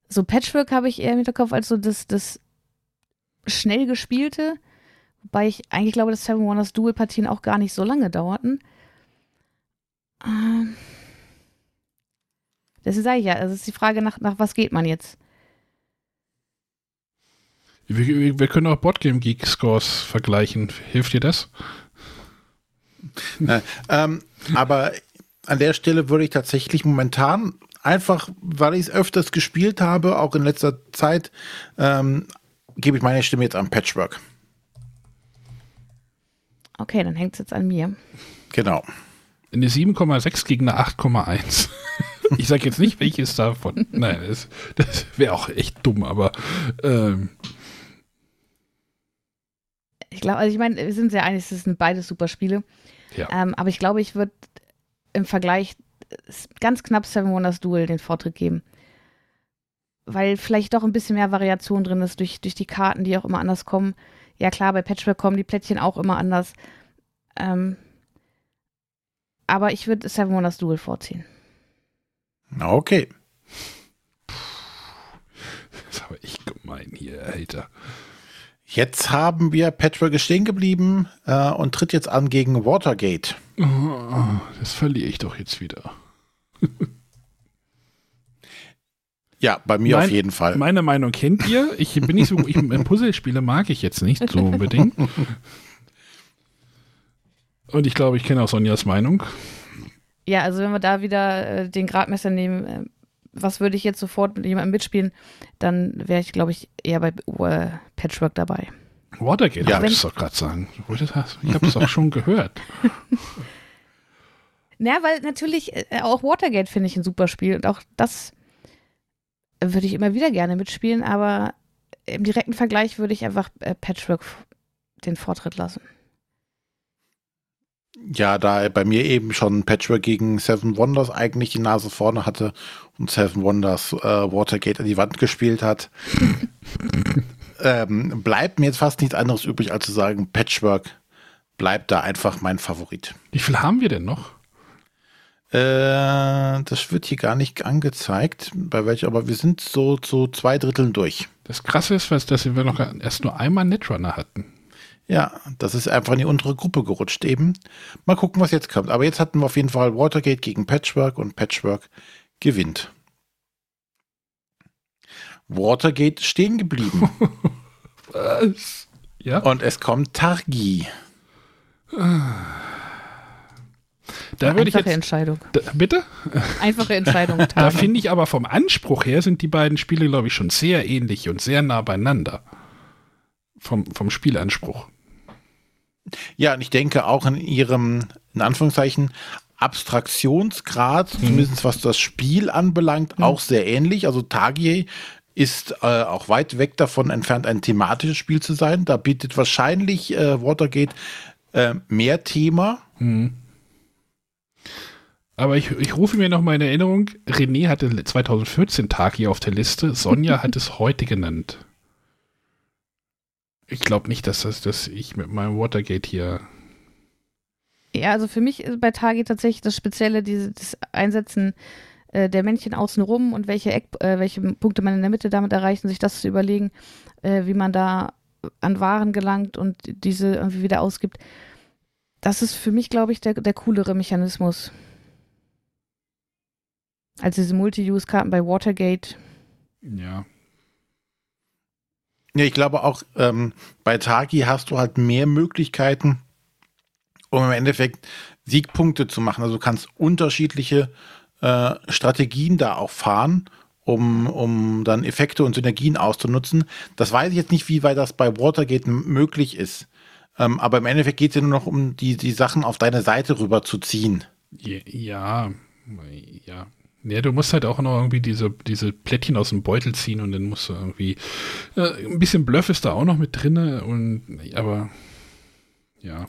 So Patchwork habe ich eher im Hinterkopf als so das, das schnell gespielte. Wobei ich eigentlich glaube, dass Seven Wonders Dual-Partien auch gar nicht so lange dauerten. Ähm Deswegen sage ich ja, es ist die Frage, nach, nach was geht man jetzt? Wir, wir können auch Boardgame Geek Scores vergleichen. Hilft dir das? Na, ähm, aber an der Stelle würde ich tatsächlich momentan einfach, weil ich es öfters gespielt habe, auch in letzter Zeit, ähm, gebe ich meine Stimme jetzt an Patchwork. Okay, dann hängt es jetzt an mir. Genau. Eine 7,6 gegen eine 8,1. ich sage jetzt nicht, welches davon. Nein, das, das wäre auch echt dumm, aber ähm, ich glaube, also ich meine, wir sind sehr einig, es sind beide super Spiele. Ja. Ähm, aber ich glaube, ich würde im Vergleich ganz knapp Seven Wonders Duel den Vortritt geben. Weil vielleicht doch ein bisschen mehr Variation drin ist durch, durch die Karten, die auch immer anders kommen. Ja klar, bei Patchwork kommen die Plättchen auch immer anders. Ähm, aber ich würde Seven Wonders Duel vorziehen. Okay. Das aber echt gemein hier, Alter. Jetzt haben wir Patrick stehen geblieben äh, und tritt jetzt an gegen Watergate. Oh, das verliere ich doch jetzt wieder. Ja, bei mir Mein- auf jeden Fall. Meine Meinung kennt ihr. Ich bin nicht so, ich, Puzzlespiele mag ich jetzt nicht so unbedingt. Und ich glaube, ich kenne auch Sonjas Meinung. Ja, also wenn wir da wieder äh, den Gradmesser nehmen, äh, was würde ich jetzt sofort mit jemandem mitspielen, dann wäre ich, glaube ich, eher bei äh, Patchwork dabei. Watergate, Ja. ja, ich doch gerade sagen. Ich habe es auch schon gehört. Na, weil natürlich äh, auch Watergate finde ich ein super Spiel und auch das würde ich immer wieder gerne mitspielen, aber im direkten Vergleich würde ich einfach äh, Patchwork den Vortritt lassen. Ja, da bei mir eben schon Patchwork gegen Seven Wonders eigentlich die Nase vorne hatte und Seven Wonders äh, Watergate an die Wand gespielt hat, ähm, bleibt mir jetzt fast nichts anderes übrig, als zu sagen, Patchwork bleibt da einfach mein Favorit. Wie viel haben wir denn noch? Äh, das wird hier gar nicht angezeigt, bei welcher, aber wir sind so zu zwei Dritteln durch. Das Krasse ist, dass wir noch erst nur einmal Netrunner hatten. Ja, das ist einfach in die untere Gruppe gerutscht eben. Mal gucken, was jetzt kommt. Aber jetzt hatten wir auf jeden Fall Watergate gegen Patchwork und Patchwork gewinnt. Watergate stehen geblieben Was? Ja, und es kommt Targi. da würde ich Einfache jetzt. Entscheidung. Da, bitte? Einfache Entscheidung. Da Tagi. finde ich aber vom Anspruch her sind die beiden Spiele, glaube ich, schon sehr ähnlich und sehr nah beieinander. Vom, vom Spielanspruch. Ja, und ich denke auch in ihrem, in Anführungszeichen, Abstraktionsgrad, zumindest was das Spiel anbelangt, auch sehr ähnlich. Also Tagie ist äh, auch weit weg davon entfernt, ein thematisches Spiel zu sein. Da bietet wahrscheinlich äh, Watergate äh, mehr Thema. Aber ich, ich rufe mir noch mal in Erinnerung, René hatte 2014 Tag hier auf der Liste, Sonja hat es heute genannt. Ich glaube nicht, dass, das, dass ich mit meinem Watergate hier. Ja, also für mich ist bei Tagi tatsächlich das Spezielle, diese, das Einsetzen äh, der Männchen außenrum und welche, Eck, äh, welche Punkte man in der Mitte damit erreicht und sich das zu überlegen, äh, wie man da an Waren gelangt und diese irgendwie wieder ausgibt. Das ist für mich, glaube ich, der, der coolere Mechanismus. Als diese Multi-Use-Karten bei Watergate. Ja. Ja, ich glaube auch, ähm, bei Tagi hast du halt mehr Möglichkeiten, um im Endeffekt Siegpunkte zu machen. Also du kannst unterschiedliche äh, Strategien da auch fahren, um, um dann Effekte und Synergien auszunutzen. Das weiß ich jetzt nicht, wie weit das bei Watergate möglich ist. Ähm, aber im Endeffekt geht es ja nur noch um die, die Sachen auf deine Seite rüber zu ziehen. Ja, ja, ja. Du musst halt auch noch irgendwie diese, diese Plättchen aus dem Beutel ziehen und dann musst du irgendwie. Äh, ein bisschen Bluff ist da auch noch mit drinne und aber ja.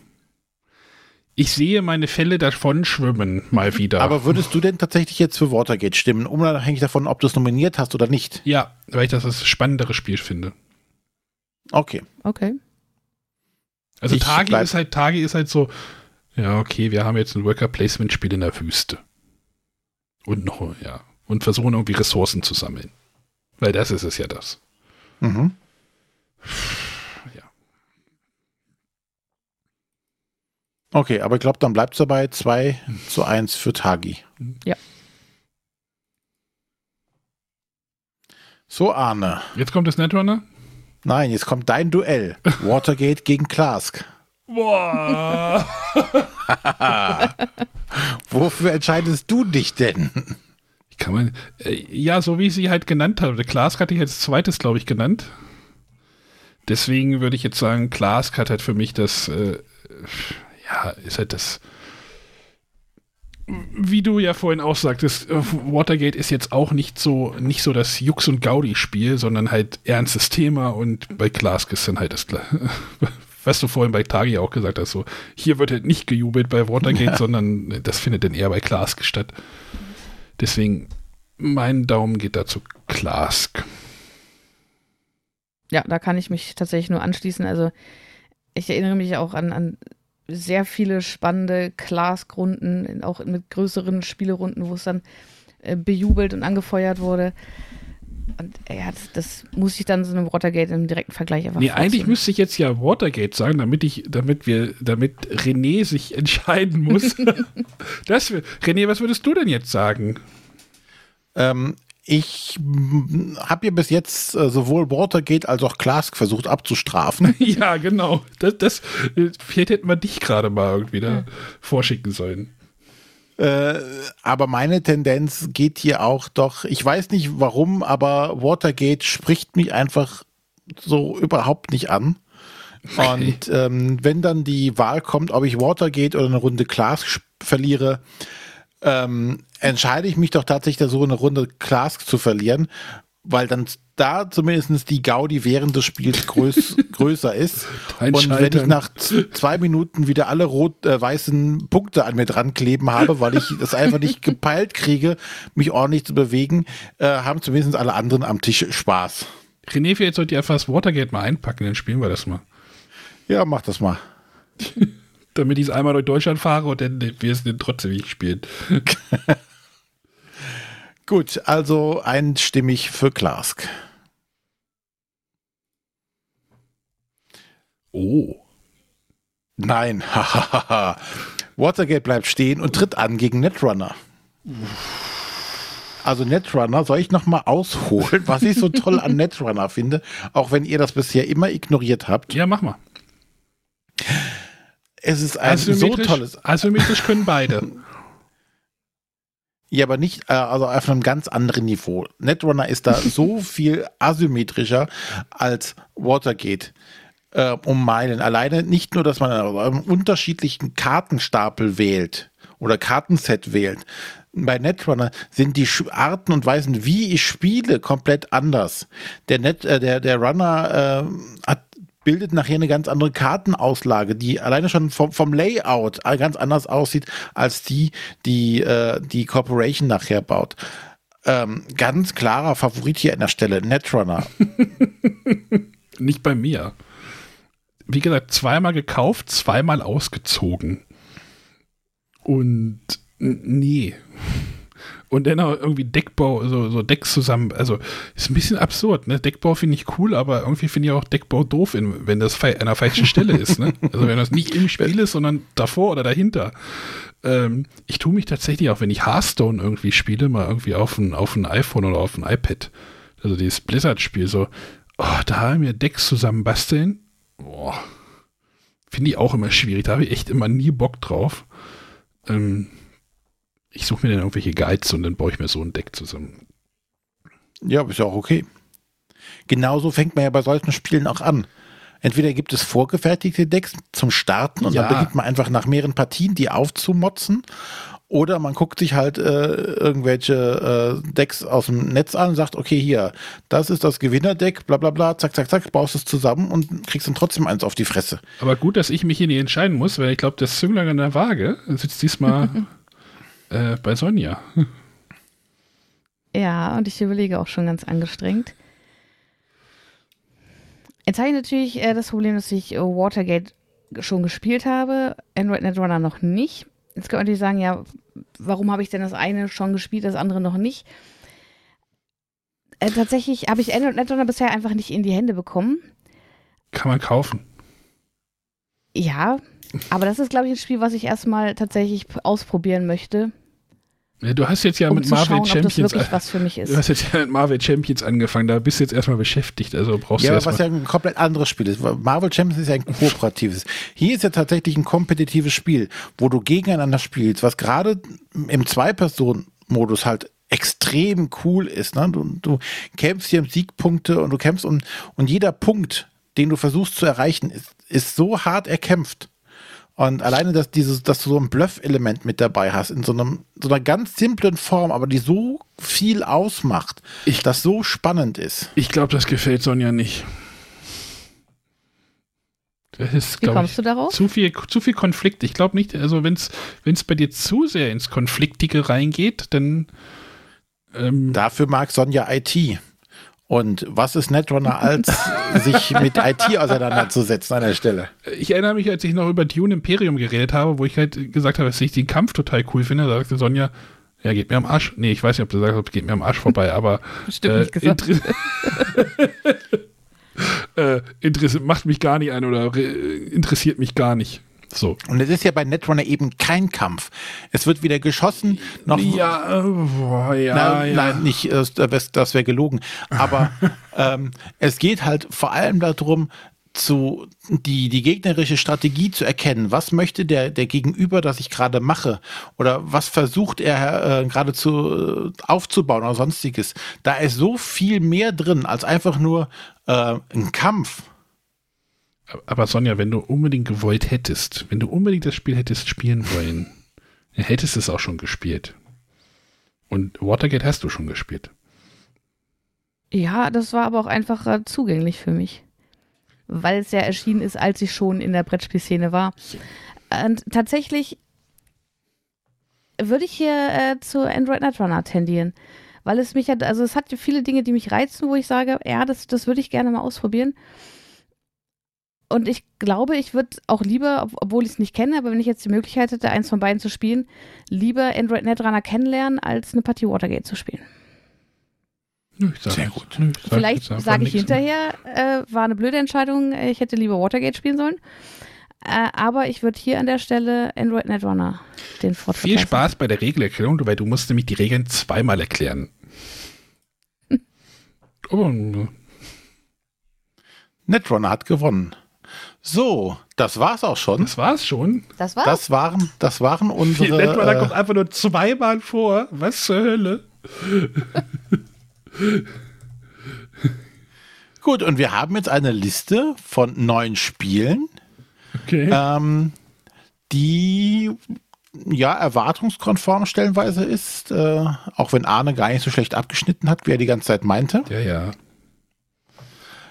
Ich sehe meine Fälle davon schwimmen mal wieder. Aber würdest du denn tatsächlich jetzt für Watergate stimmen, unabhängig davon, ob du es nominiert hast oder nicht? ja, weil ich das das spannendere Spiel finde. Okay. Okay. Also Ich Tagi bleib- ist halt, Tagi ist halt so, ja, okay, wir haben jetzt ein Worker Placement Spiel in der Wüste. Und noch, ja. Und versuchen irgendwie Ressourcen zu sammeln. Weil das ist es ja das. Mhm. Ja. Okay, aber ich glaube, dann bleibt es dabei 2 zu 1 für Tagi. Ja. So, Arne. Jetzt kommt das Netrunner. Nein, jetzt kommt dein Duell. Watergate gegen Klask. Boah. Wofür entscheidest du dich denn? Kann man, äh, ja, so wie ich sie halt genannt habe. Klaas hatte ich als zweites, glaube ich, genannt. Deswegen würde ich jetzt sagen, Klaas hat halt für mich das, äh, ja, ist halt das, wie du ja vorhin auch sagtest, äh, Watergate ist jetzt auch nicht so, nicht so das Jux- und Gaudi-Spiel, sondern halt ernstes Thema und bei Klaas ist dann halt das, was du vorhin bei Tagi auch gesagt hast, so, hier wird halt nicht gejubelt bei Watergate, sondern das findet dann eher bei Klaas statt. Deswegen, mein Daumen geht da zu Klask. Ja, da kann ich mich tatsächlich nur anschließen. Also ich erinnere mich auch an, an sehr viele spannende Class-Runden, auch mit größeren Spielerunden, wo es dann äh, bejubelt und angefeuert wurde. Und ja, das, das, muss ich dann so einem Watergate im direkten Vergleich einfach Nee, eigentlich müsste ich jetzt ja Watergate sagen, damit ich, damit wir, damit René sich entscheiden muss. das, René, was würdest du denn jetzt sagen? Ähm, ich habe ja bis jetzt äh, sowohl Watergate als auch Clask versucht abzustrafen. ja, genau. Das, das, vielleicht hätten wir dich gerade mal irgendwie da ja. vorschicken sollen. Äh, aber meine Tendenz geht hier auch doch, ich weiß nicht warum, aber Watergate spricht mich einfach so überhaupt nicht an. Und ähm, wenn dann die Wahl kommt, ob ich Watergate oder eine Runde Clask verliere, ähm, entscheide ich mich doch tatsächlich, so eine Runde Clask zu verlieren, weil dann da zumindest die Gaudi während des Spiels größ, größer ist. Und wenn ich nach zwei Minuten wieder alle rot-weißen äh, Punkte an mir dran kleben habe, weil ich das einfach nicht gepeilt kriege, mich ordentlich zu bewegen, äh, haben zumindest alle anderen am Tisch Spaß. René, vielleicht sollte ihr einfach das Watergate mal einpacken, dann spielen wir das mal. Ja, mach das mal. Damit ich es einmal durch Deutschland fahre und dann wir es dann trotzdem nicht spielen. Gut, also einstimmig für Klask. Oh. Nein, Watergate bleibt stehen und tritt an gegen Netrunner. Also Netrunner soll ich nochmal ausholen, was ich so toll an Netrunner finde, auch wenn ihr das bisher immer ignoriert habt. Ja, mach mal. Es ist ein so tolles. Asymmetrisch können beide. Ja, aber nicht, äh, also auf einem ganz anderen Niveau. Netrunner ist da so viel asymmetrischer als Watergate äh, um Meilen. Alleine nicht nur, dass man einen unterschiedlichen Kartenstapel wählt oder Kartenset wählt. Bei Netrunner sind die Arten und Weisen, wie ich spiele, komplett anders. Der, Net, äh, der, der Runner äh, hat bildet nachher eine ganz andere Kartenauslage, die alleine schon vom, vom Layout ganz anders aussieht als die, die äh, die Corporation nachher baut. Ähm, ganz klarer Favorit hier an der Stelle, Netrunner. Nicht bei mir. Wie gesagt, zweimal gekauft, zweimal ausgezogen. Und nee und dann auch irgendwie Deckbau, so, so Decks zusammen. Also ist ein bisschen absurd, ne? Deckbau finde ich cool, aber irgendwie finde ich auch Deckbau doof, wenn das an der falschen Stelle ist, ne? Also wenn das nicht im Spiel ist, sondern davor oder dahinter. Ähm, ich tue mich tatsächlich auch, wenn ich Hearthstone irgendwie spiele, mal irgendwie auf ein, auf ein iPhone oder auf ein iPad. Also dieses Blizzard-Spiel, so, oh, da mir Decks zusammen basteln. Boah. Finde ich auch immer schwierig. Da habe ich echt immer nie Bock drauf. Ähm, ich suche mir dann irgendwelche Guides und dann baue ich mir so ein Deck zusammen. Ja, ist ja auch okay. Genauso fängt man ja bei solchen Spielen auch an. Entweder gibt es vorgefertigte Decks zum Starten und ja. dann beginnt man einfach nach mehreren Partien die aufzumotzen. Oder man guckt sich halt äh, irgendwelche äh, Decks aus dem Netz an und sagt, okay, hier, das ist das Gewinnerdeck, bla bla bla, zack, zack, zack, baust es zusammen und kriegst dann trotzdem eins auf die Fresse. Aber gut, dass ich mich hier nicht entscheiden muss, weil ich glaube, das Zünglein an der Waage sitzt diesmal äh, bei Sonja. Ja, und ich überlege auch schon ganz angestrengt. Jetzt habe ich natürlich äh, das Problem, dass ich äh, Watergate schon gespielt habe, Android Netrunner noch nicht. Jetzt kann man natürlich sagen, ja, warum habe ich denn das eine schon gespielt, das andere noch nicht? Äh, tatsächlich habe ich Android Netrunner bisher einfach nicht in die Hände bekommen. Kann man kaufen. Ja, aber das ist, glaube ich, ein Spiel, was ich erstmal tatsächlich ausprobieren möchte. Ja, du hast jetzt ja um mit Marvel schauen, Champions. Ob das was für mich ist. Du hast jetzt ja mit Marvel Champions angefangen, da bist du jetzt erstmal beschäftigt, also brauchst ja, du Ja, was ja ein komplett anderes Spiel ist. Marvel Champions ist ja ein kooperatives. Hier ist ja tatsächlich ein kompetitives Spiel, wo du gegeneinander spielst, was gerade im Zwei-Personen-Modus halt extrem cool ist. Ne? Du, du kämpfst hier um Siegpunkte und du kämpfst um, und jeder Punkt, den du versuchst zu erreichen, ist, ist so hart erkämpft. Und alleine, dass, dieses, dass du so ein Bluff-Element mit dabei hast, in so, einem, so einer ganz simplen Form, aber die so viel ausmacht, ich, das so spannend ist. Ich glaube, das gefällt Sonja nicht. Das ist, Wie kommst ich, du darauf? Zu viel, zu viel Konflikt. Ich glaube nicht, also wenn es bei dir zu sehr ins Konfliktige reingeht, dann. Ähm Dafür mag Sonja IT. Und was ist Netrunner als sich mit IT auseinanderzusetzen an der Stelle? Ich erinnere mich, als ich noch über Dune Imperium geredet habe, wo ich halt gesagt habe, dass ich den Kampf total cool finde, da sagte Sonja, ja, geht mir am Arsch. Nee, ich weiß nicht, ob du sagst, geht mir am Arsch vorbei, aber Bestimmt äh, nicht gesagt. äh, interessiert, macht mich gar nicht ein oder interessiert mich gar nicht. So. Und es ist ja bei Netrunner eben kein Kampf. Es wird wieder geschossen, noch Ja, boah, ja, nein, ja. nein, nicht, äh, das, das wäre gelogen. Aber ähm, es geht halt vor allem darum, zu, die, die gegnerische Strategie zu erkennen. Was möchte der, der Gegenüber, das ich gerade mache? Oder was versucht er äh, gerade zu, äh, aufzubauen oder sonstiges? Da ist so viel mehr drin als einfach nur äh, ein Kampf. Aber Sonja, wenn du unbedingt gewollt hättest, wenn du unbedingt das Spiel hättest spielen wollen, dann hättest es auch schon gespielt. Und Watergate hast du schon gespielt. Ja, das war aber auch einfach äh, zugänglich für mich. Weil es ja erschienen ist, als ich schon in der Brettspielszene war. Und tatsächlich würde ich hier äh, zu Android Netrunner tendieren. Weil es mich hat, also es hat viele Dinge, die mich reizen, wo ich sage, ja, das, das würde ich gerne mal ausprobieren. Und ich glaube, ich würde auch lieber, ob, obwohl ich es nicht kenne, aber wenn ich jetzt die Möglichkeit hätte, eins von beiden zu spielen, lieber Android Netrunner kennenlernen, als eine Partie Watergate zu spielen. Nö, ich sag Sehr gut. Nö, ich sag Vielleicht sage ich mehr. hinterher, äh, war eine blöde Entscheidung, ich hätte lieber Watergate spielen sollen. Äh, aber ich würde hier an der Stelle Android Netrunner den Vortritt Viel. Spaß bei der Regelerklärung, weil du musst nämlich die Regeln zweimal erklären. Oh, Netrunner hat gewonnen. So, das war's auch schon. das war's schon. Das war's. Das waren, das waren Viel Netrunner unsere. kommt Äh, einfach nur zweimal vor. Was zur Hölle? gut, und wir haben jetzt eine Liste von neun Spielen, Okay. ähm, die ja erwartungskonform stellenweise ist, äh, auch wenn Arne gar nicht so schlecht abgeschnitten hat, wie er die ganze Zeit meinte. Ja, ja.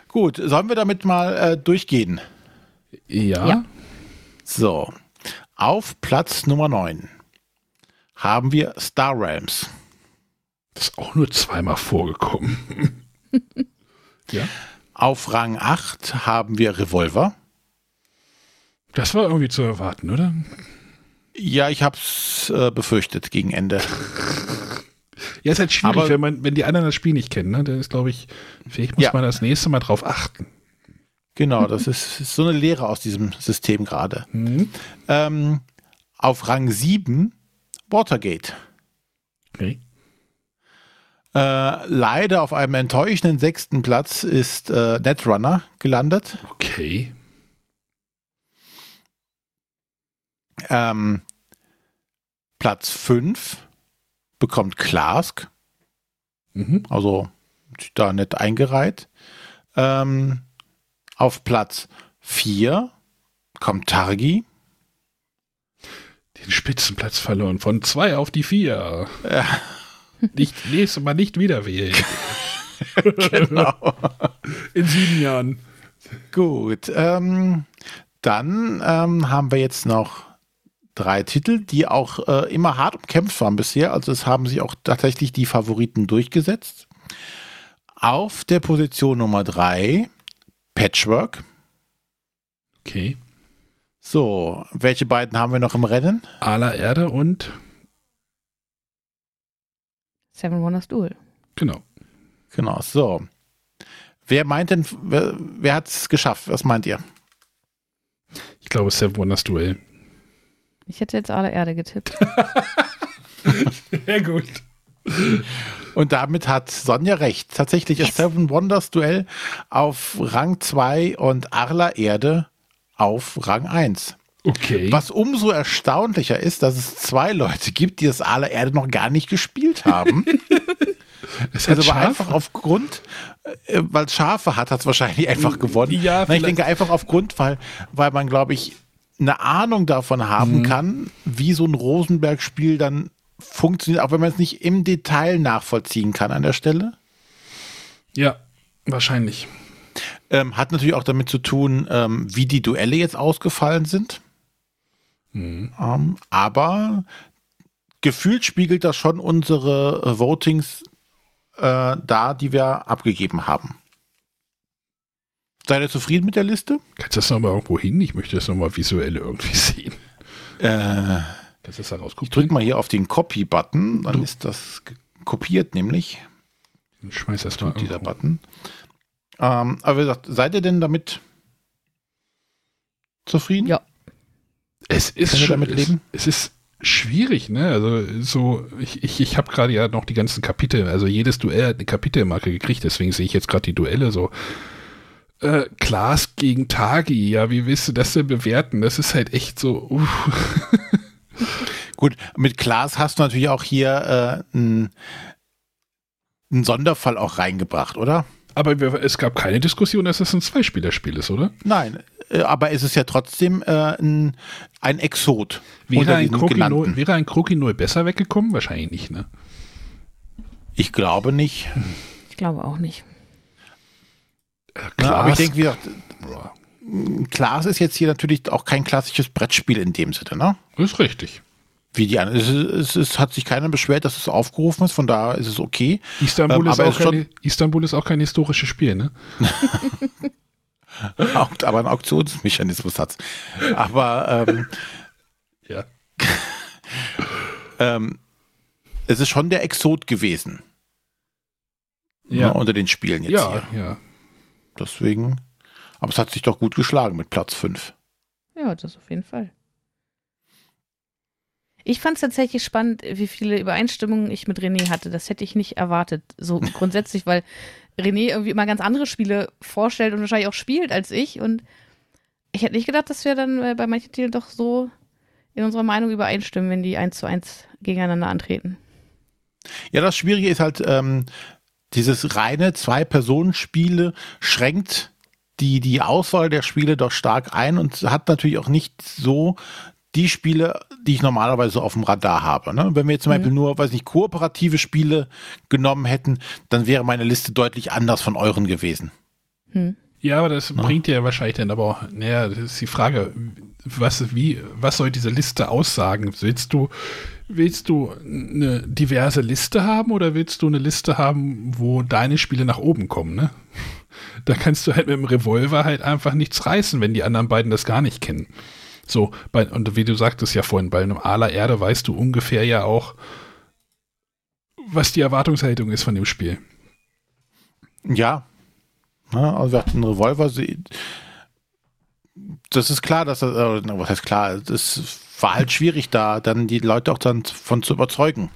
Gut, sollen wir damit mal äh, durchgehen? Ja. Ja. So, auf Platz Nummer 9 haben wir Star Realms. Das ist auch nur zweimal vorgekommen. ja. Auf Rang 8 haben wir Revolver. Das war irgendwie zu erwarten, oder? Ja, ich hab's äh, befürchtet gegen Ende. Ja, ist halt schwierig, Aber- wenn man, wenn die anderen das Spiel nicht kennen, ne? Da ist, glaube ich, vielleicht muss Ja. man das nächste Mal drauf achten. Genau, das ist, so eine Lehre aus diesem System gerade. Mhm. Ähm, auf Rang 7 Watergate. Okay. Äh, leider auf einem enttäuschenden sechsten Platz ist äh, Netrunner gelandet. Okay. Ähm, Platz 5 bekommt Klask, Mhm. also da nett eingereiht. Ähm, auf Platz 4 kommt Targi. Den Spitzenplatz verloren. Von zwei auf die vier. Ja. Nicht, nächstes Mal nicht wieder wählen. Genau. In sieben Jahren. Gut, ähm, dann ähm, haben wir jetzt noch drei Titel, die auch äh, immer hart umkämpft waren bisher. Also es haben sich auch tatsächlich die Favoriten durchgesetzt. Auf der Position Nummer drei Patchwork. Okay. So, welche beiden haben wir noch im Rennen? Ala Erde und Seven Wonders Duel. genau. Genau, so. Wer meint denn, wer, wer hat es geschafft? Was meint ihr? Ich glaube, Seven Wonders Duell. Ich hätte jetzt alle Erde getippt. Sehr gut. Und damit hat Sonja recht. Tatsächlich ist Seven Wonders Duell auf Rang 2 und Arla Erde auf Rang 1. Okay. Was umso erstaunlicher ist, dass es zwei Leute gibt, die das Arla Erde noch gar nicht gespielt haben. Es hat Also aber einfach aufgrund, äh, weil es Schafe hat, hat es wahrscheinlich einfach gewonnen. Ja, Na, ich denke einfach aufgrund, weil, weil man, glaube ich, eine Ahnung davon haben Mhm. kann, wie so ein Rosenberg-Spiel dann funktioniert, auch wenn man es nicht im Detail nachvollziehen kann an der Stelle. Ja, wahrscheinlich. Ähm, hat natürlich auch damit zu tun, ähm, wie die Duelle jetzt ausgefallen sind. Mhm. Ähm, aber gefühlt spiegelt das schon unsere äh, Votings äh, da, die wir abgegeben haben. Seid ihr zufrieden mit der Liste? Kannst du das nochmal irgendwo hin? Ich möchte das nochmal visuell irgendwie sehen. Äh, Das da ich rauskopieren? drücke mal hier auf den Copy-Button, dann Du- ist das kopiert nämlich, Dann Schmeiß das mal dieser. Button. Ähm, aber wie gesagt, seid ihr denn damit zufrieden? Ja. Es ist schon, damit leben? Es, es ist schwierig, ne? Also so, ich, ich, ich habe gerade ja noch die ganzen Kapitel, also jedes Duell hat eine Kapitelmarke gekriegt, deswegen sehe ich jetzt gerade die Duelle so. Äh, Klaas gegen Tagi, ja, wie willst du das denn bewerten? Das ist halt echt so, uff. Gut, mit Klaas hast du natürlich auch hier äh, einen Sonderfall auch reingebracht, oder? Aber wir, es gab keine Diskussion, dass das ein Zweispielerspiel ist, oder? Nein, äh, aber es ist ja trotzdem äh, ein, ein Exot. Wäre ein, diesen Kroki genannten. null, wäre ein Kroki null besser weggekommen? Wahrscheinlich nicht, ne? Ich glaube nicht. Ich glaube auch nicht. Äh, Ja, aber ich Klaas- denke, wie gesagt, Klaas ist jetzt hier natürlich auch kein klassisches Brettspiel in dem Sinne, ne? ist richtig. Wie die anderen. Es, ist- es, ist- hat sich keiner beschwert, dass es aufgerufen ist, von daher ist es okay. Istanbul, Ähm, ist, auch es keine, Istanbul ist auch kein historisches Spiel, ne? Aber einen Auktionsmechanismus hat's. Aber ähm, Ja. ähm, es ist schon der Exot gewesen Ja, ne, unter den Spielen jetzt ja, hier. ja. Deswegen. Aber es hat sich doch gut geschlagen mit Platz 5. Ja, das auf jeden Fall. Ich fand es tatsächlich spannend, wie viele Übereinstimmungen ich mit René hatte. Das hätte ich nicht erwartet, so grundsätzlich, weil René irgendwie immer ganz andere Spiele vorstellt und wahrscheinlich auch spielt als ich. Und ich hätte nicht gedacht, dass wir dann äh, bei manchen Titeln doch so in unserer Meinung übereinstimmen, wenn die eins zu eins gegeneinander antreten. Ja, das Schwierige ist halt, ähm, dieses reine Zwei-Personen-Spiele schränkt die, die Auswahl der Spiele doch stark ein und hat natürlich auch nicht so die Spiele, die ich normalerweise auf dem Radar habe. Ne? Wenn wir jetzt zum Mhm. Beispiel nur, weiß nicht, kooperative Spiele genommen hätten, dann wäre meine Liste deutlich anders von euren gewesen. Hm. Ja, aber das bringt ja wahrscheinlich dann aber auch, naja, das ist die Frage, was, wie, was soll diese Liste aussagen? Willst du, willst du eine diverse Liste haben oder willst du eine Liste haben, wo deine Spiele nach oben kommen, ne? Da kannst du halt mit dem Revolver halt einfach nichts reißen, wenn die anderen beiden das gar nicht kennen. So, bei, und wie du sagtest ja vorhin, bei einem Aler Erde weißt du ungefähr ja auch, was die Erwartungshaltung ist von dem Spiel. Ja. ja also wir hatten einen Revolver. Das ist klar, dass das, äh, was heißt klar, das war halt schwierig da, dann die Leute auch dann von zu überzeugen.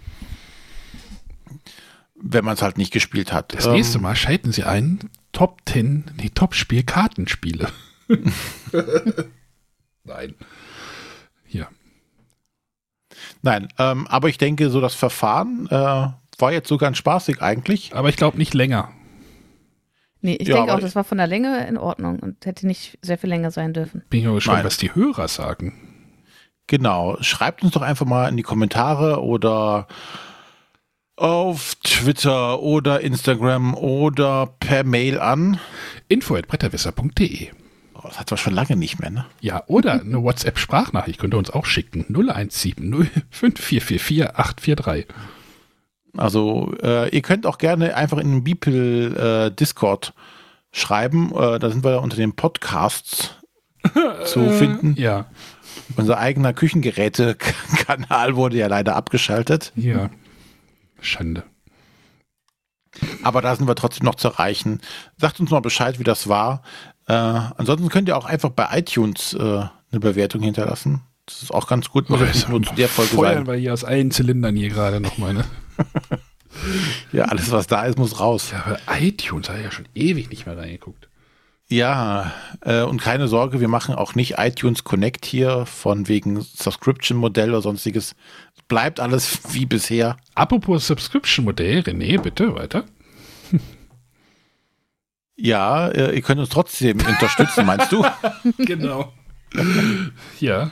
Wenn man es halt nicht gespielt hat. Das Ähm, nächste Mal schalten sie ein Top 10, die Top-Spiel Kartenspiele. Nein. Hier. Nein, ähm, aber ich denke, so das Verfahren äh, war jetzt so ganz spaßig eigentlich. Aber ich glaube nicht länger. Nee, ich Ja, denke auch, das war von der Länge in Ordnung und hätte nicht sehr viel länger sein dürfen. Bin ich mal gespannt, Nein. was die Hörer sagen. Genau. Schreibt uns doch einfach mal in die Kommentare oder auf Twitter oder Instagram oder per Mail an. info.bretterwisser.de Oh, das hatten wir schon lange nicht mehr, ne? Ja, oder eine WhatsApp-Sprachnachricht könnt ihr uns auch schicken. 0170 5444 843. Also äh, ihr könnt auch gerne einfach in den Beeple äh, Discord schreiben. Äh, da sind wir unter den Podcasts zu finden. Ja, Unser eigener Küchengeräte-Kanal wurde ja leider abgeschaltet. ja. Schande. Aber da sind wir trotzdem noch zu erreichen. Sagt uns mal Bescheid, wie das war. Äh, ansonsten könnt ihr auch einfach bei iTunes äh, eine Bewertung hinterlassen. Das ist auch ganz gut. Muss jetzt nicht nur zu der Folge Feuern sein. wir hier aus allen Zylindern hier gerade nochmal, ne? Ja, alles, was da ist, muss raus. Ja, aber iTunes habe ich ja schon ewig nicht mehr reingeguckt. Ja, äh, und keine Sorge, wir machen auch nicht iTunes Connect hier von wegen Subscription-Modell oder sonstiges. Bleibt alles wie bisher. Apropos Subscription-Modell, René, bitte weiter. Ja, äh, ihr könnt uns trotzdem unterstützen, meinst du? Genau. ja.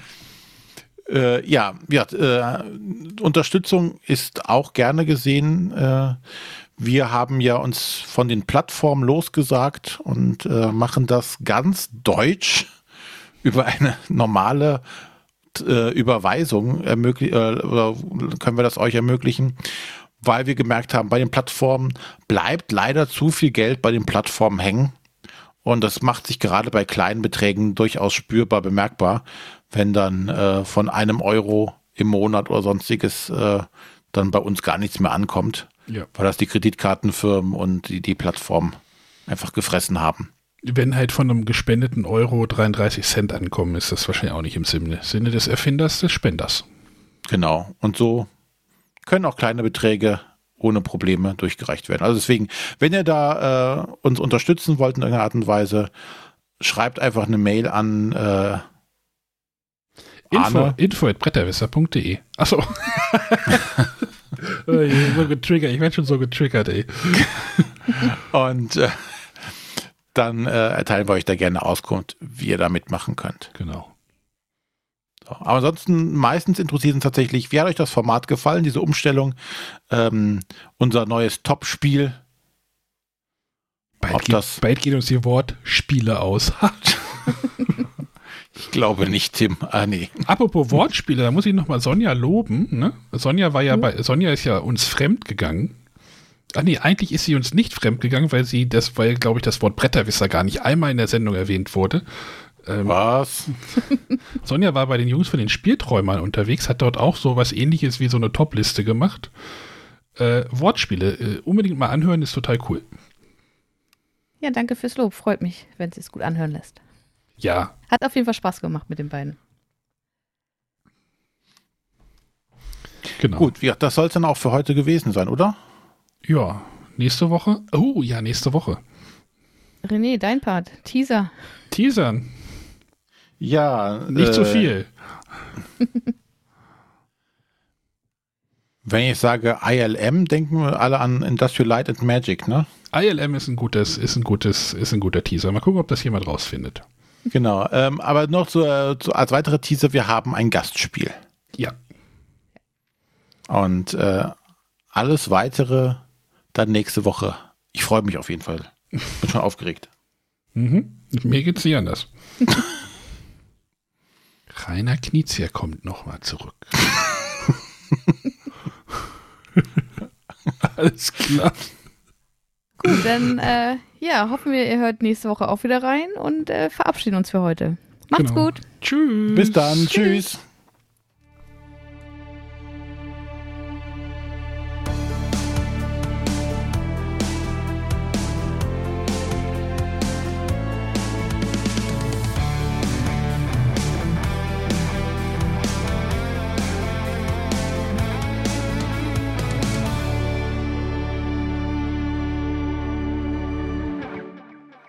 Äh, ja, ja äh, Unterstützung ist auch gerne gesehen. Äh, wir haben ja uns von den Plattformen losgesagt und äh, machen das ganz deutsch über eine normale äh, Überweisung ermöglich äh, oder können wir das euch ermöglichen. Weil wir gemerkt haben, bei den Plattformen bleibt leider zu viel Geld bei den Plattformen hängen. Und das macht sich gerade bei kleinen Beträgen durchaus spürbar bemerkbar, wenn dann äh, von einem Euro im Monat oder sonstiges äh, dann bei uns gar nichts mehr ankommt, Ja. weil das die Kreditkartenfirmen und die, die Plattformen einfach gefressen haben. Wenn halt von einem gespendeten Euro 33 Cent ankommen, ist das wahrscheinlich auch nicht im Sinne, Sinne des Erfinders, des Spenders. Genau. Und so können auch kleine Beträge ohne Probleme durchgereicht werden. Also deswegen, wenn ihr da äh, uns unterstützen wollt in irgendeiner Art und Weise, schreibt einfach eine Mail an äh, Arne. info at bretterwisser.de. Achso. Oh je, so getriggert, ich werde schon so getriggert, ey. und äh, dann äh, erteilen wir euch da gerne Auskunft, wie ihr da mitmachen könnt. Genau. So. Aber ansonsten meistens interessiert uns tatsächlich, wie hat euch das Format gefallen, diese Umstellung, ähm, unser neues Top-Spiel. Bald, geht, bald geht uns die Wortspiele aus. Ich glaube nicht, Tim. Ah, nee. Apropos Wortspiele, da muss ich nochmal Sonja loben. Ne? Sonja war ja bei, Sonja ist ja uns fremd gegangen. Ach nee, eigentlich ist sie uns nicht fremd gegangen, weil sie, das, weil, glaube ich, das Wort Bretterwisser gar nicht einmal in der Sendung erwähnt wurde. Ähm, Was? Sonja war bei den Jungs von den Spielträumern unterwegs, hat dort auch so was ähnliches wie so eine Top-Liste gemacht. Äh, Wortspiele, äh, unbedingt mal anhören, ist total cool. Ja, danke fürs Lob. Freut mich, wenn es sich gut anhören lässt. Ja, Hat auf jeden Fall Spaß gemacht mit den beiden. genau. Gut, ja, das soll es dann auch für heute gewesen sein, oder? Ja, nächste Woche. Oh ja, nächste Woche. René, dein Part. Teaser. Teasern, Ja. nicht äh, zu viel. Wenn ich sage ILM, denken wir alle an Industrial Light and Magic, ne? ILM ist ein gutes, ist ein gutes, ist ein guter Teaser. Mal gucken, ob das jemand rausfindet. Genau. Ähm, aber noch äh, so als weitere Teaser, wir haben ein Gastspiel. Ja, Und äh, alles weitere dann nächste Woche. Ich freue mich auf jeden Fall. Bin schon aufgeregt. mhm. mir geht's nicht anders. Rainer Knizia kommt nochmal zurück. Alles klar. Gut, dann äh, ja, hoffen wir, ihr hört nächste Woche auch wieder rein und äh, verabschieden uns für heute. Macht's Genau. gut. Tschüss. Bis dann. Tschüss.